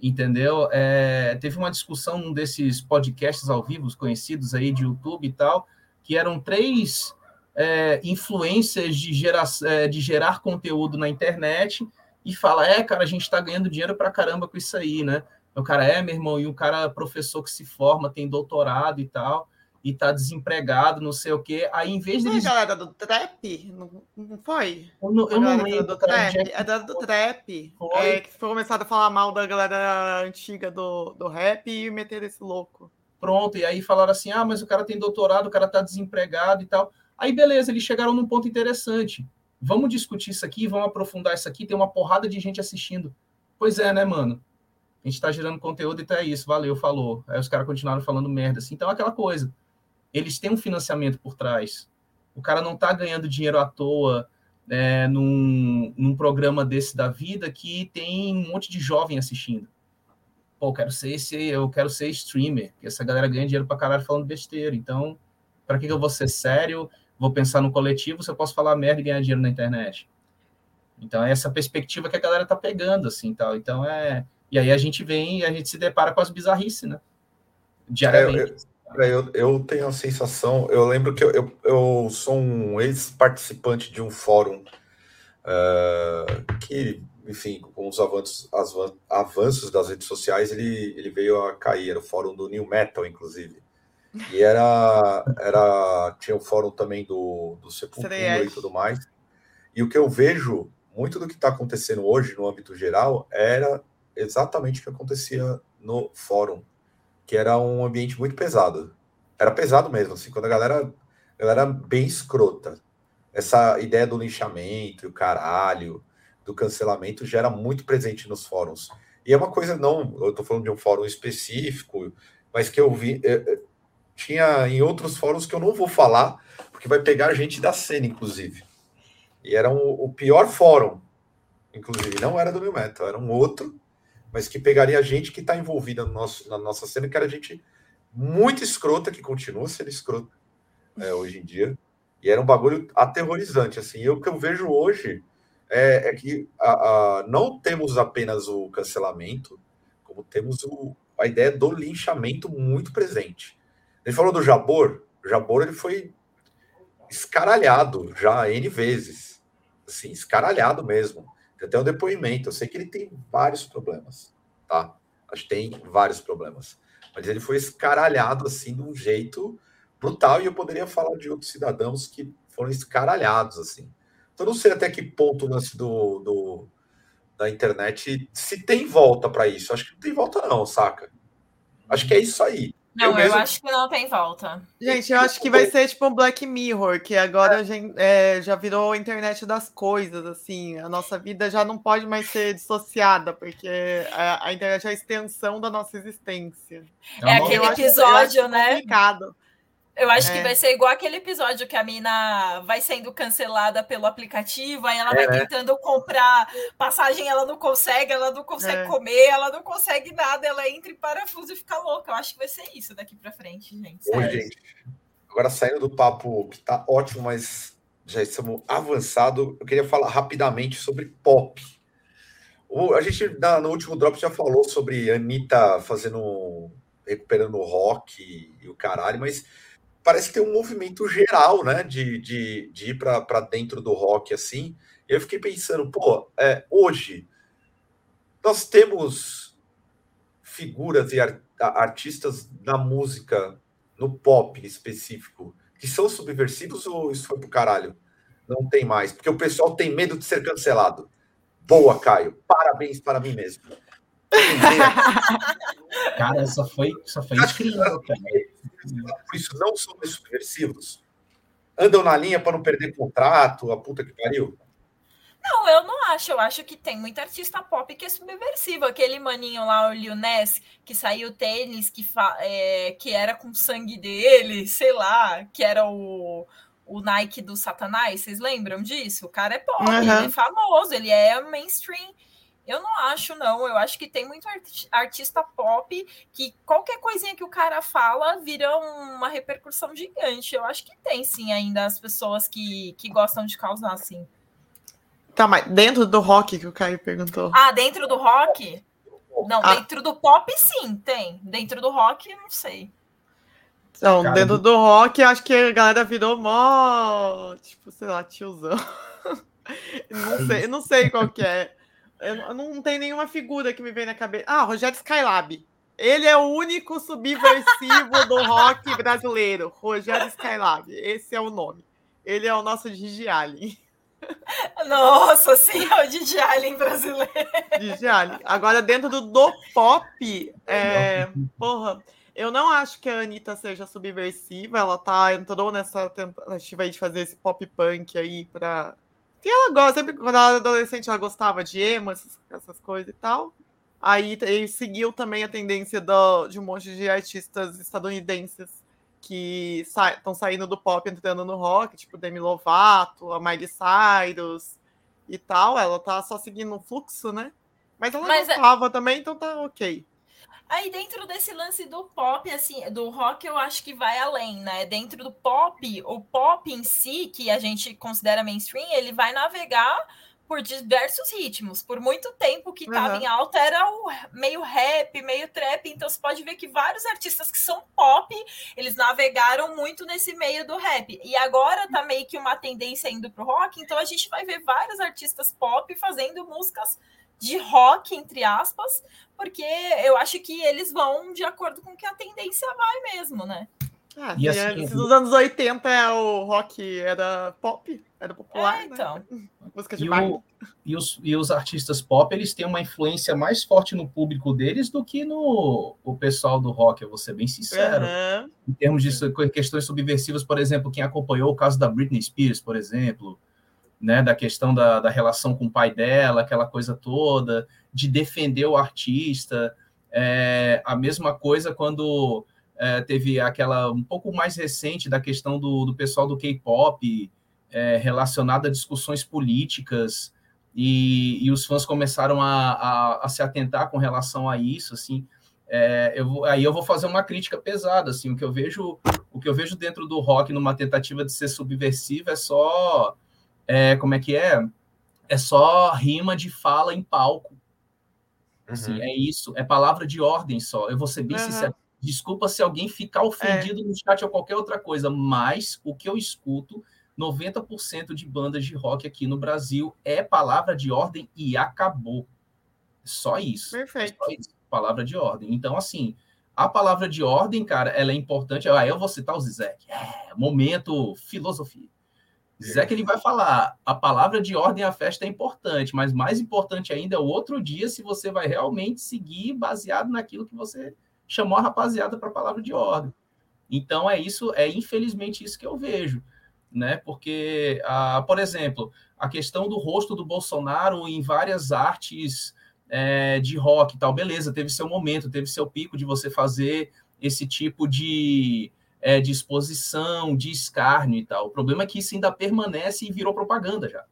Entendeu? É, teve uma discussão num desses podcasts ao vivo conhecidos aí de YouTube e tal, que eram três é, influências de, gera, é, de gerar conteúdo na internet e fala: é, cara, a gente está ganhando dinheiro para caramba com isso aí, né? O cara é, meu irmão, e o cara professor que se forma, tem doutorado e tal e tá desempregado, não sei o quê. Aí, em vez de. Não é a galera do trap? Não, não foi? Eu não, eu não lembro. Do trap. É a galera do trap. Foi. É, que foi começado a falar mal da galera antiga do, do rap e meter esse louco. Pronto, e aí falaram assim: ah, mas o cara tem doutorado, o cara tá desempregado e tal. Aí, beleza, eles chegaram num ponto interessante. Vamos discutir isso aqui, vamos aprofundar isso aqui. Tem uma porrada de gente assistindo. Pois é, né, mano? A gente tá gerando conteúdo e então é isso, valeu, falou. Aí os caras continuaram falando merda assim. Então, é aquela coisa eles têm um financiamento por trás. O cara não está ganhando dinheiro à toa é, num, num programa desse da vida que tem um monte de jovem assistindo. Pô, eu quero ser esse, eu quero ser streamer, porque essa galera ganha dinheiro pra caralho falando besteira. Então, para que, que eu vou ser sério? Vou pensar no coletivo se eu posso falar merda e ganhar dinheiro na internet. Então, é essa perspectiva que a galera tá pegando, assim, tal. Então, é... E aí a gente vem e a gente se depara com as bizarrices, né? Diariamente. É, eu, eu, eu tenho a sensação, eu lembro que eu, eu, eu sou um ex-participante de um fórum uh, que, enfim, com os avanços, as, avanços das redes sociais, ele, ele veio a cair, era o fórum do New Metal, inclusive. E era, era tinha o fórum também do, do Sepultura e tudo mais. E o que eu vejo, muito do que está acontecendo hoje no âmbito geral, era exatamente o que acontecia no fórum que era um ambiente muito pesado. Era pesado mesmo, assim, quando a galera, a galera bem escrota. Essa ideia do linchamento, o caralho, do cancelamento já era muito presente nos fóruns. E é uma coisa, não, eu tô falando de um fórum específico, mas que eu vi, eu, tinha em outros fóruns que eu não vou falar, porque vai pegar gente da cena, inclusive. E era um, o pior fórum, inclusive, não era do New Metal, era um outro, mas que pegaria a gente que está envolvida no nosso, na nossa cena, que era gente muito escrota, que continua sendo escrota é, hoje em dia, E era um bagulho aterrorizante, assim. E o que eu vejo hoje é, é que a, a, não temos apenas o cancelamento, como temos o, a ideia do linchamento muito presente. Ele falou do Jabor, o Jabor ele foi escaralhado já N vezes, assim, escaralhado mesmo. Tem até um depoimento, eu sei que ele tem vários problemas, tá? Acho que tem vários problemas. Mas ele foi escaralhado assim de um jeito brutal, e eu poderia falar de outros cidadãos que foram escaralhados, assim. Então, não sei até que ponto o lance do, do, da internet se tem volta para isso. Acho que não tem volta, não, saca? Acho que é isso aí. Não, eu, mesmo... eu, acho que não tem volta. Gente, eu acho que vai ser tipo um Black Mirror, que agora gente, é, já virou a internet das coisas, assim. A nossa vida já não pode mais ser dissociada, porque a, a internet é a extensão da nossa existência. É, é aquele episódio, acho, né? Complicado. Eu acho é. que vai ser igual aquele episódio que a mina vai sendo cancelada pelo aplicativo, aí ela é, vai tentando comprar passagem, ela não consegue, ela não consegue é. comer, ela não consegue nada, ela entra em parafuso e fica louca. Eu acho que vai ser isso daqui para frente, gente. Oi, gente. Agora saindo do papo que tá ótimo, mas já estamos avançado, eu queria falar rapidamente sobre pop. O, a gente no último drop já falou sobre Anitta fazendo recuperando o rock e o caralho, mas parece ter um movimento geral, né, de, de, de ir para dentro do rock assim. Eu fiquei pensando, pô, é, hoje nós temos figuras e art, artistas da música no pop específico que são subversivos ou isso foi pro caralho? Não tem mais, porque o pessoal tem medo de ser cancelado. Boa, Caio. Parabéns para mim mesmo. cara, só foi, só foi incrível, cara por isso não são subversivos? Andam na linha para não perder contrato, a puta que pariu? Não, eu não acho. Eu acho que tem muito artista pop que é subversivo. Aquele maninho lá, o Lil Ness, que saiu tênis, que, é, que era com sangue dele, sei lá, que era o, o Nike do Satanás. Vocês lembram disso? O cara é pop, uhum. ele é famoso, ele é mainstream. Eu não acho, não. Eu acho que tem muito artista pop que qualquer coisinha que o cara fala vira uma repercussão gigante. Eu acho que tem, sim, ainda as pessoas que, que gostam de causar, assim. Tá, mas dentro do rock que o Caio perguntou. Ah, dentro do rock? Não, ah. dentro do pop, sim, tem. Dentro do rock, não sei. Não, Cara, dentro do rock, acho que a galera virou mó. Tipo, sei lá, tiozão. não sei, não sei qual que é. Eu não tem nenhuma figura que me vem na cabeça. Ah, Rogério Skylab. Ele é o único subversivo do rock brasileiro. Rogério Skylab. Esse é o nome. Ele é o nosso Gigi Allen. Nossa, sim, é o Gigi Allen brasileiro. Gigi Allen. Agora, dentro do, do pop, é, porra, eu não acho que a Anitta seja subversiva. Ela tá, entrou nessa tentativa aí de fazer esse pop punk aí pra que ela gosta, sempre quando ela era adolescente, ela gostava de emo, essas, essas coisas e tal. Aí ele seguiu também a tendência do, de um monte de artistas estadunidenses que estão sa saindo do pop entrando no rock, tipo Demi Lovato, a Miley Cyrus e tal. Ela tá só seguindo o fluxo, né? Mas ela Mas é gostava é... também, então tá ok. Aí dentro desse lance do pop, assim, do rock, eu acho que vai além, né? Dentro do pop, o pop em si, que a gente considera mainstream, ele vai navegar por diversos ritmos. Por muito tempo que estava uhum. em alta era o meio rap, meio trap. Então você pode ver que vários artistas que são pop, eles navegaram muito nesse meio do rap. E agora tá meio que uma tendência indo pro rock, então a gente vai ver vários artistas pop fazendo músicas de rock, entre aspas, porque eu acho que eles vão de acordo com que a tendência vai mesmo, né? Ah, e assim, nos anos 80 é o rock era pop, era popular, é, né? então. Né? Música de e, o, e, os, e os artistas pop, eles têm uma influência mais forte no público deles do que no o pessoal do rock, eu vou ser bem sincero. Uhum. Em termos de questões subversivas, por exemplo, quem acompanhou o caso da Britney Spears, por exemplo, né, da questão da, da relação com o pai dela, aquela coisa toda, de defender o artista. É, a mesma coisa quando é, teve aquela um pouco mais recente da questão do, do pessoal do K-pop é, relacionada a discussões políticas e, e os fãs começaram a, a, a, se atentar com relação a isso, assim. É, eu, aí eu vou fazer uma crítica pesada, assim, o que eu vejo O que eu vejo dentro do rock numa tentativa de ser subversivo é só. É, como é que é? É só rima de fala em palco. Assim, uhum. é isso, é palavra de ordem só. Eu vou ser bem uhum. sincero. Desculpa se alguém ficar ofendido é. no chat ou qualquer outra coisa, mas o que eu escuto, 90% de bandas de rock aqui no Brasil é palavra de ordem e acabou. Só isso. Perfeito. Só isso, palavra de ordem. Então, assim, a palavra de ordem, cara, ela é importante. Ah, eu vou citar o Zizek. É, momento filosofia. Zizek ele vai falar, a palavra de ordem à festa é importante, mas mais importante ainda é o outro dia se você vai realmente seguir baseado naquilo que você chamou a rapaziada para a palavra de ordem. Então é isso, é infelizmente isso que eu vejo, né? Porque, ah, por exemplo, a questão do rosto do Bolsonaro em várias artes é, de rock e tal, beleza, teve seu momento, teve seu pico de você fazer esse tipo de, é, de exposição, de escárnio e tal. O problema é que isso ainda permanece e virou propaganda já.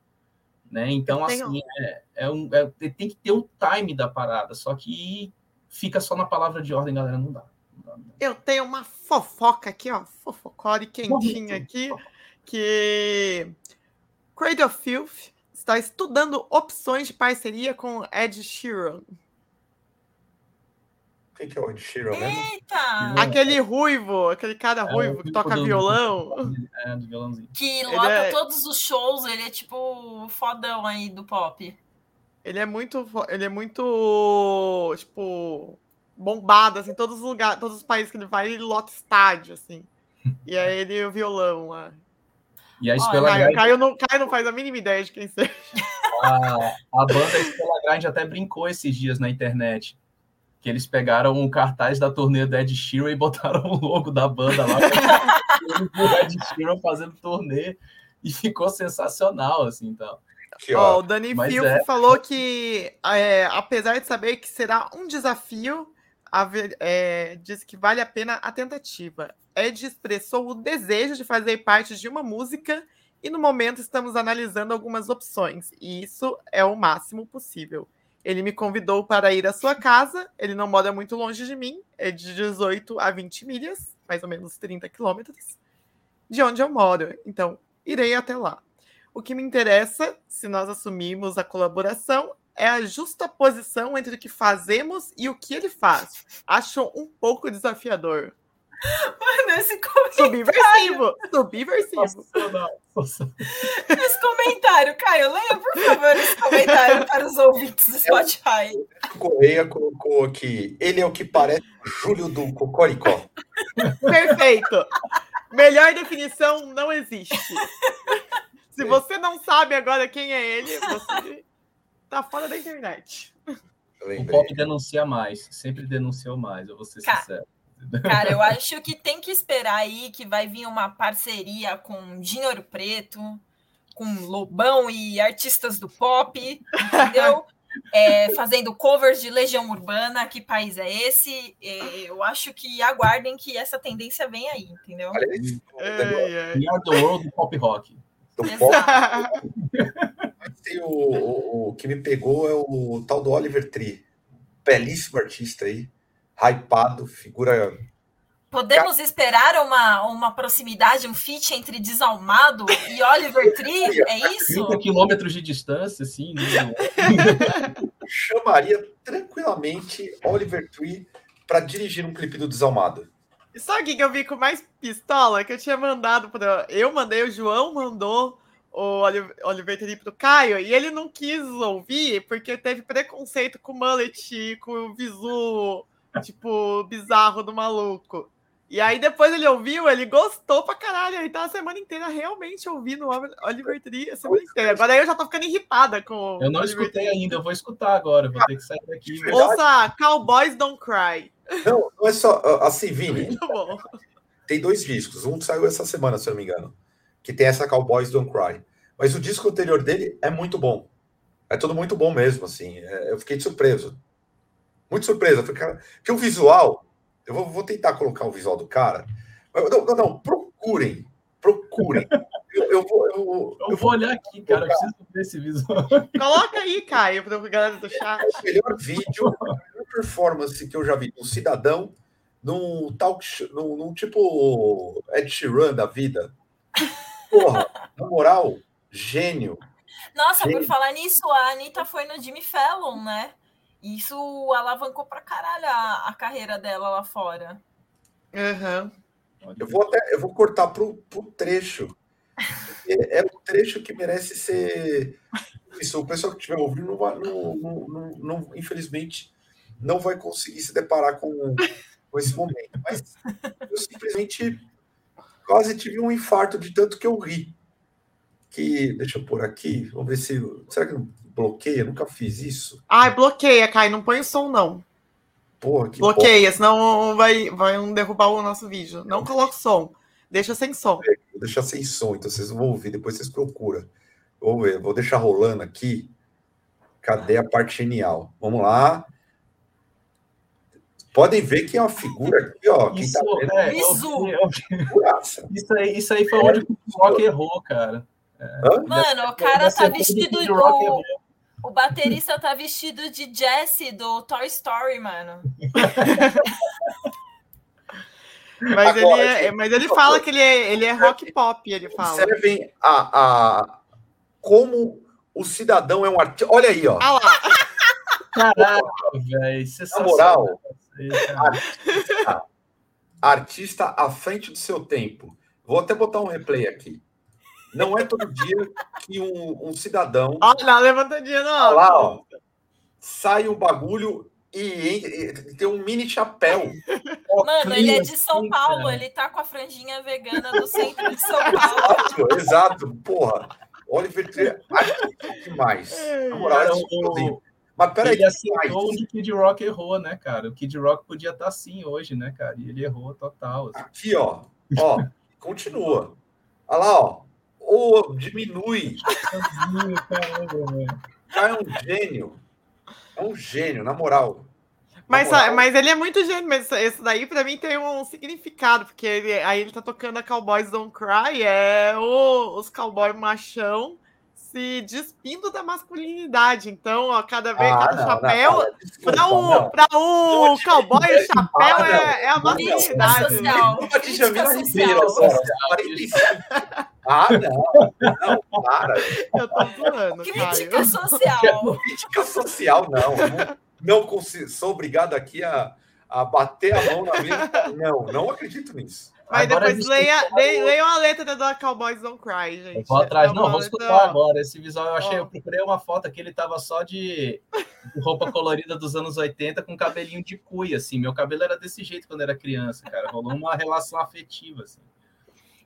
Né? Então, assim, é, é um, é, tem que ter o time da parada, só que fica só na palavra de ordem, galera, não dá. Não dá, não dá. Eu tenho uma fofoca aqui, ó, fofocore quentinha aqui, que Cradle of Filth está estudando opções de parceria com Ed Sheeran. Quem que é o Ed Sheeran mesmo? Eita! Aquele ruivo, aquele cara é ruivo que toca do, violão. É, do violãozinho. Que lota é... todos os shows, ele é tipo fodão aí do pop. Ele é muito. Ele é muito. Tipo. Bombado, assim, todos os lugares, todos os países que ele vai, ele lota estádio, assim. E aí ele o violão lá. E a Estela Caio, Caio, não, Caio não faz a mínima ideia de quem seja. A, a banda Estela Grind até brincou esses dias na internet. Que eles pegaram um cartaz da turnê do Ed Sheeran e botaram o logo da banda lá. o Ed Sheeran fazendo turnê. E ficou sensacional, assim, então. Ó, o Dani Fio é... falou que, é, apesar de saber que será um desafio, é, diz que vale a pena a tentativa. Ed expressou o desejo de fazer parte de uma música e no momento estamos analisando algumas opções, e isso é o máximo possível. Ele me convidou para ir à sua casa, ele não mora muito longe de mim, é de 18 a 20 milhas, mais ou menos 30 quilômetros, de onde eu moro. Então, irei até lá. O que me interessa, se nós assumirmos a colaboração, é a justa posição entre o que fazemos e o que ele faz. Acho um pouco desafiador. Mano, esse comentário. Subversivo. Subversivo. Esse comentário, Caio, leia, por favor, esse comentário para os ouvintes do Spotify. O Correia colocou aqui. Ele é o que parece Júlio do Cocoricó. Perfeito. Melhor definição não existe. Se você não sabe agora quem é ele, você tá fora da internet. O pop denuncia mais, sempre denunciou mais, eu vou ser Cara, sincero. Cara, eu acho que tem que esperar aí que vai vir uma parceria com Dinheiro Preto, com Lobão e artistas do pop, entendeu? É, fazendo covers de Legião Urbana, que país é esse? É, eu acho que aguardem que essa tendência vem aí, entendeu? We are the world do pop rock. Do pop. o, o, o, que me pegou é o tal do Oliver Tree. Belíssimo artista aí hypado, figura. Podemos esperar uma, uma proximidade, um fit entre Desalmado e Oliver Tree? É isso? 30 quilômetros de distância, assim. Né? Chamaria tranquilamente Oliver Tree para dirigir um clipe do Desalmado. Sabe o que eu vi com mais pistola? Que eu tinha mandado para. Eu mandei, o João mandou o Oliver Tree pro Caio e ele não quis ouvir porque teve preconceito com o mullet, com o visu tipo, bizarro do maluco. E aí depois ele ouviu, ele gostou pra caralho. Ele tá a semana inteira realmente ouvindo Oliver Tree a semana inteira. Agora eu já tô ficando irritada com. Eu não Oliver escutei Tree. ainda, eu vou escutar agora, vou ter que sair daqui. Ouça Cowboys Don't Cry. Não, não é só. Assim, Vini. Muito bom. Tem dois discos. Um saiu essa semana, se eu não me engano. Que tem essa Cowboys Don't Cry. Mas o disco anterior dele é muito bom. É tudo muito bom mesmo, assim. É, eu fiquei surpreso. Muito surpresa. Porque o visual, eu vou, vou, tentar colocar o visual do cara. Não, não, não procurem. Procurem. Eu, eu, vou, eu, eu, eu vou olhar aqui, cara. Eu preciso ver esse visual. Coloca aí, Caio, para a galera do chat. É o melhor vídeo, a melhor performance que eu já vi de um cidadão num talk show, num, num tipo Ed Sheeran da vida. Porra, na moral, gênio. Nossa, gênio. por falar nisso, a Anitta foi no Jimmy Fallon, né? Isso alavancou pra caralho a, a carreira dela lá fora. Uhum. Eu vou até eu vou cortar pro, pro trecho. É, é um trecho que merece ser. Isso, o pessoal que estiver ouvindo, não, vai, não, não, não, infelizmente, não vai conseguir se deparar com, com esse momento. Mas eu simplesmente quase tive um infarto de tanto que eu ri. Que, deixa eu pôr aqui, vamos ver se. Será que não bloqueia? Nunca fiz isso. Ai, bloqueia, Kai, não põe o som, não. Porra, que bloqueia, porra. senão vai, vai derrubar o nosso vídeo. Não coloca som. Deixa sem som. Vou deixar sem som, então vocês vão ouvir, depois vocês procuram. Vou ver, vou deixar rolando aqui. Cadê a parte genial? Vamos lá. Podem ver que é uma figura aqui, ó. Quem isso, tá vendo, é, isso. isso, aí, isso aí foi onde o Rock errou, cara. É, Mano, o cara tá vestido de. O, baterista tá vestido de Jesse do Toy Story, mano. mas, Agora, ele é, mas ele fala que ele é, ele é rock pop, ele fala. Servem a, a como o cidadão é um artista. Olha aí, ó. Ah lá. Caraca, velho. Na moral, artista, artista à frente do seu tempo. Vou até botar um replay aqui. Não é todo dia que um, um cidadão. Olha, não levantadinha, não. Lá, ó, sai um bagulho e, e, e, tem um mini chapéu. Mano, ele é de São Paulo, ele tá com a franjinha vegana do centro de São Paulo. Exato, exato. porra. Oliver Tree, demais. Na moral, cara, o... Mas peraí. Ele aceitou onde o Kid Rock errou, né, cara? O Kid Rock podia estar tá assim hoje, né, cara? E ele errou total. Assim. Aqui, ó. Ó, continua. Olha lá, ó. Ou diminui. Cara, é um gênio. É um gênio, na moral. Mas, moral. mas ele é muito gênio, mas esse daí para mim tem um significado, porque ele, aí ele tá tocando a Cowboys Don't Cry, é o, os cowboy machão se despindo da masculinidade. Então, ó, cada vez ah, cada não, chapéu, para o, pra o cowboy, o chapéu é, é, a masculinidade. Ah, não, não, para. Eu tô zoando. Crítica social. Crítica social, não. Não, não sou obrigado aqui a, a bater a mão na mesa. Não, não acredito nisso. Mas agora depois leia, leia, leia uma letra da Cowboys Don't Cry, gente. Eu vou atrás, não, vou escutar agora. Esse visual eu achei, oh. eu procurei uma foto aqui, ele tava só de, roupa colorida dos anos 80 com cabelinho de cuia, assim. Meu cabelo era desse jeito quando era criança, cara. Rolou uma relação afetiva, assim.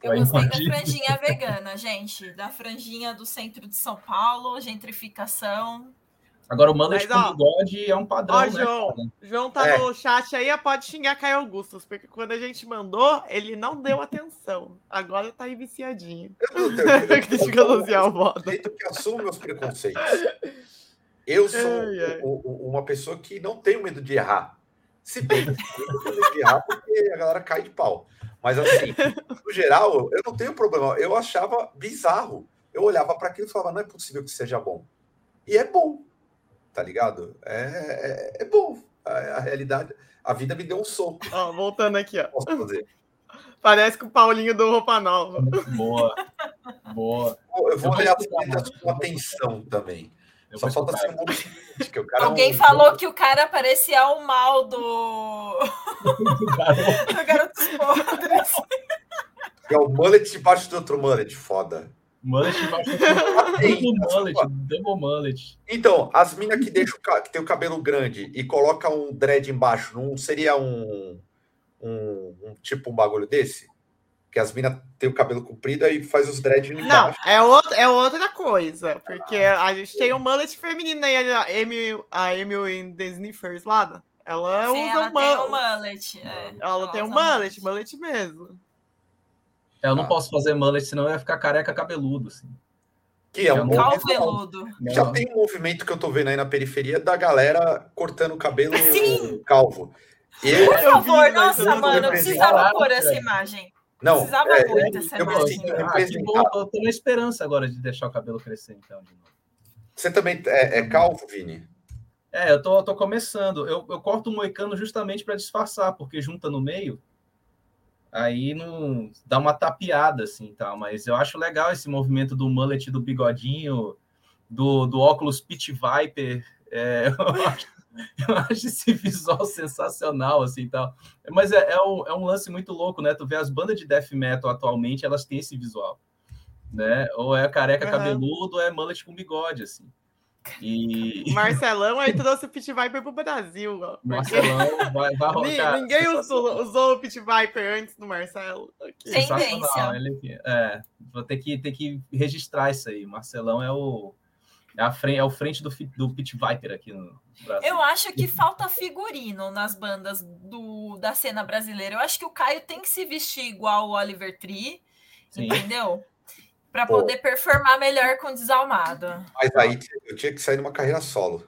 Eu gostei da franjinha vegana, gente. Da franjinha do centro de São Paulo, gentrificação. Agora o Mas, com bigode é um padrão, ó, né? João, João tá é. no chat aí, pode xingar Caio Augustus, porque quando a gente mandou, ele não deu atenção. Agora tá aí viciadinho. Eu não tenho moda. que assumo meus preconceitos. Eu sou é, é. uma pessoa que não tem medo de errar. Se bem que eu tenho medo de errar porque a galera cai de pau. Mas assim, no geral, eu não tenho problema. Eu achava bizarro. Eu olhava para aquilo e falava, não é possível que seja bom. E é bom tá ligado? É, é, é bom. A, a, realidade, a vida me deu um soco. Ó, voltando aqui, ó. Posso fazer. Parece com o Paulinho do Roupa Nova. Boa. Boa. Eu vou ler as letras com atenção também. Eu Só falta ser um que o cara Alguém é um... falou que o cara parecia o mal do. Do garoto podres. É o mullet debaixo do outro mullet, foda. Mullet double mullet, double mullet. Então, as minas que, deixam, que tem o cabelo grande e coloca um dread embaixo, não seria um, um, um tipo um bagulho desse? Que as minas têm o cabelo comprido e faz os dreads embaixo. Não, é, outro, é outra coisa. Porque a gente tem um mullet feminino aí, a Emily, a Emily The Sniffers lá. Ela Sim, usa ela um, tem um mullet. É, ela, ela tem um mullet, mullet mesmo. Eu não ah. posso fazer mullet, senão eu ia ficar careca cabeludo, assim. Que é um Calveludo. Já tem um movimento que eu tô vendo aí na periferia da galera cortando o cabelo Sim. calvo. Eu, Por favor, eu nossa, mano, eu precisava pôr essa imagem. Não, precisava é, muito essa eu imagem. Ah, bom, eu tô na esperança agora de deixar o cabelo crescer, então. Você também é, é calvo, Vini? É, eu tô, tô começando. Eu, eu corto o moicano justamente para disfarçar, porque junta no meio, aí não dá uma tapeada assim, tal. Mas eu acho legal esse movimento do mullet, do bigodinho, do, do óculos Pit Viper. É, eu, acho, eu acho esse visual sensacional, assim, tal. Mas é, é, um, é um lance muito louco, né? Tu vê as bandas de death metal atualmente, elas têm esse visual, né? Ou é careca uhum. cabeludo, ou é mullet com bigode, assim. E... Marcelão aí trouxe o Pit Viper pro Brasil. Ó, Marcelão vai, vai rolar. Ninguém usou, usou, o Pit Viper antes do Marcelo. Okay. Tendência. Ele, é, vou ter que, ter que registrar isso aí. Marcelão é o, é, a frente, é o frente do, do Pit Viper aqui no Brasil. Eu acho que falta figurino nas bandas do, da cena brasileira. Eu acho que o Caio tem que se vestir igual o Oliver Tree, Sim. entendeu? Para poder performar melhor com desalmado. Mas aí eu tinha que sair numa carreira solo.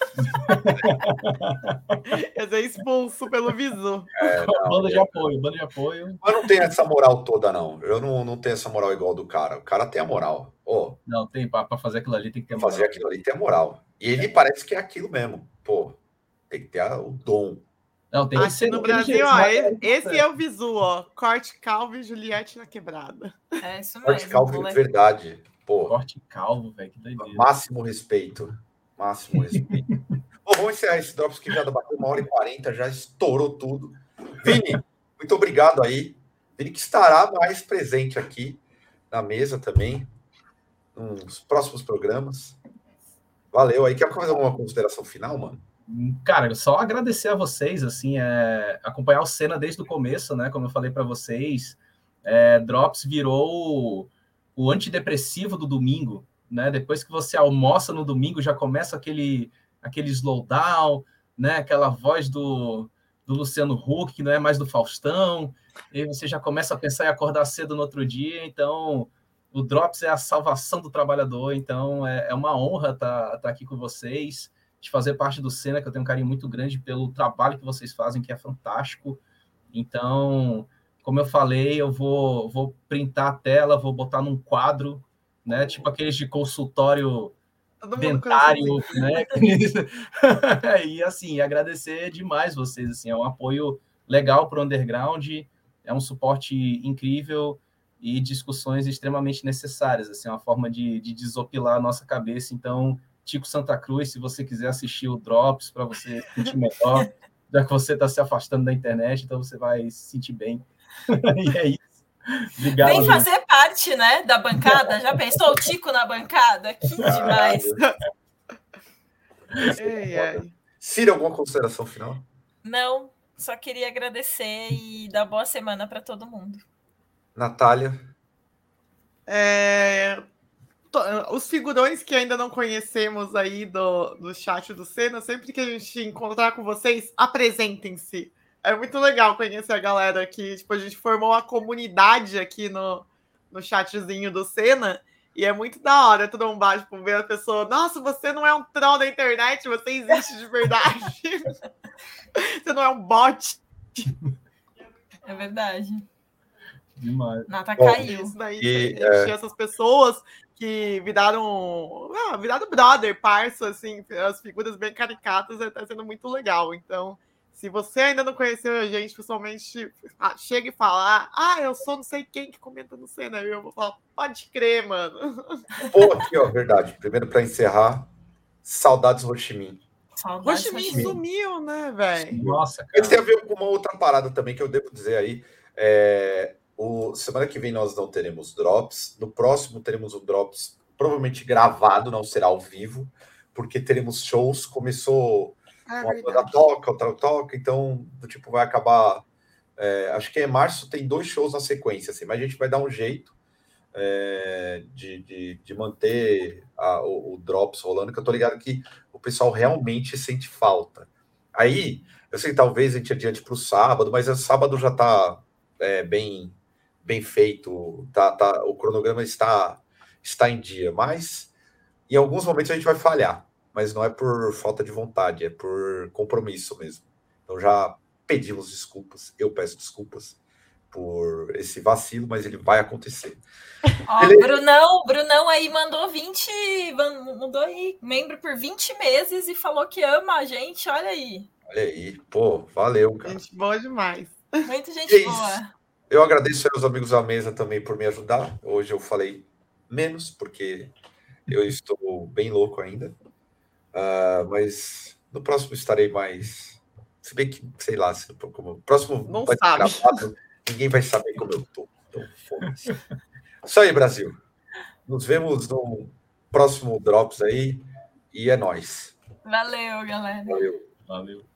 Ia ser expulso pelo visu. É, banda de apoio, banda de apoio. Mas não tem essa moral toda, não. Eu não, não tenho essa moral igual do cara. O cara tem a moral. Oh, não, tem, para fazer aquilo ali tem que ter moral. Fazer aquilo ali tem a moral. E ele parece que é aquilo mesmo. Pô, tem que ter o dom. Não, tem Aqui no Brasil, ó, esse é o visu, ó. Corte calvo e Juliette na quebrada. É isso mesmo. Corte calvo, de verdade. Pô. Corte calvo, velho, que doideira. Máximo respeito. Máximo respeito. Bom, vamos encerrar esse Drops que já bateu uma hora e quarenta, já estourou tudo. Vini, muito obrigado aí. Vini que estará mais presente aqui na mesa também, nos próximos programas. Valeu aí. Quer fazer alguma consideração final, mano? Cara, só agradecer a vocês, assim, é, acompanhar o Cena desde o começo, né? Como eu falei para vocês, é, Drops virou o, o, antidepressivo do domingo, né? Depois que você almoça no domingo, já começa aquele, aquele slowdown, né? Aquela voz do, do Luciano Huck, que não é mais do Faustão, e você já começa a pensar em acordar cedo no outro dia, então o Drops é a salvação do trabalhador, então é, é uma honra estar tá, tá aqui com vocês de fazer parte do Cena, que eu tenho um carinho muito grande pelo trabalho que vocês fazem, que é fantástico. Então, como eu falei, eu vou, vou printar a tela, vou botar num quadro, né? Tipo aqueles de consultório dentário, né? e assim, agradecer demais vocês, assim, é um apoio legal para o underground, é um suporte incrível e discussões extremamente necessárias, assim, é uma forma de, de desopilar a nossa cabeça. Então, Tico Santa Cruz, se você quiser assistir o Drops para você sentir melhor, já que você está se afastando da internet, então você vai se sentir bem. e é isso. Obrigado. Vem fazer gente. parte, né, da bancada. Já pensou o Tico na bancada? Que demais. ei, ei. Cira, alguma consideração final? Não, só queria agradecer e dar boa semana para todo mundo. Natália. É, os figurões que ainda não conhecemos aí do, do chat do Senna, sempre que a gente encontrar com vocês, apresentem-se. É muito legal conhecer a galera aqui. Tipo, a gente formou uma comunidade aqui no, no chatzinho do Senna. E é muito da hora todo um baixo tipo, ver a pessoa. Nossa, você não é um troll da internet, você existe de verdade. você não é um bot. É verdade. Demais. Nata caiu. Isso daí, e, é... essas pessoas que viraram, ah, viraram brother, parça, assim, as figuras bem caricatas, está sendo muito legal. Então, se você ainda não conheceu a gente pessoalmente, ah, chega e fala, ah, eu sou não sei quem que comenta no cena, eu vou falar, pode crer, mano. Pô, aqui, ó, verdade. Primeiro, para encerrar, saudades Roximin. Saudades Roximin sumiu, né, velho? Nossa, cara. Isso tem a ver com uma outra parada também que eu devo dizer aí. É, o, semana que vem nós não teremos drops. No próximo teremos um drops provavelmente gravado, não será ao vivo, porque teremos shows. Começou ah, uma banda toca, outra toca, então tipo vai acabar. É, acho que em março tem dois shows na sequência, assim, mas a gente vai dar um jeito é, de, de, de, manter a, o, o, drops rolando, que eu tô ligado que o pessoal realmente sente falta. Aí, eu sei que talvez a gente adiante para o sábado, mas o sábado já está é, bem bem feito, tá, tá, o cronograma está, está em dia, mas em alguns momentos a gente vai falhar, mas não é por falta de vontade, é por compromisso mesmo. Então já pedimos desculpas, eu peço desculpas por esse vacilo, mas ele vai acontecer. Ó, ele... Brunão, Brunão aí mandou 20, mandou aí membro por 20 meses e falou que ama a gente, olha aí. Olha aí, pô, valeu, cara. Gente boa demais. Muita gente é boa. Eu agradeço aos amigos da mesa também por me ajudar. Hoje eu falei menos, porque eu estou bem louco ainda. Uh, mas no próximo estarei mais. Se bem que, sei lá, se, como, próximo Não vai sabe. Gravado, ninguém vai saber como eu tô. Então, Isso aí, Brasil. Nos vemos no próximo Drops aí. E é nóis. Valeu, galera. Valeu. Valeu.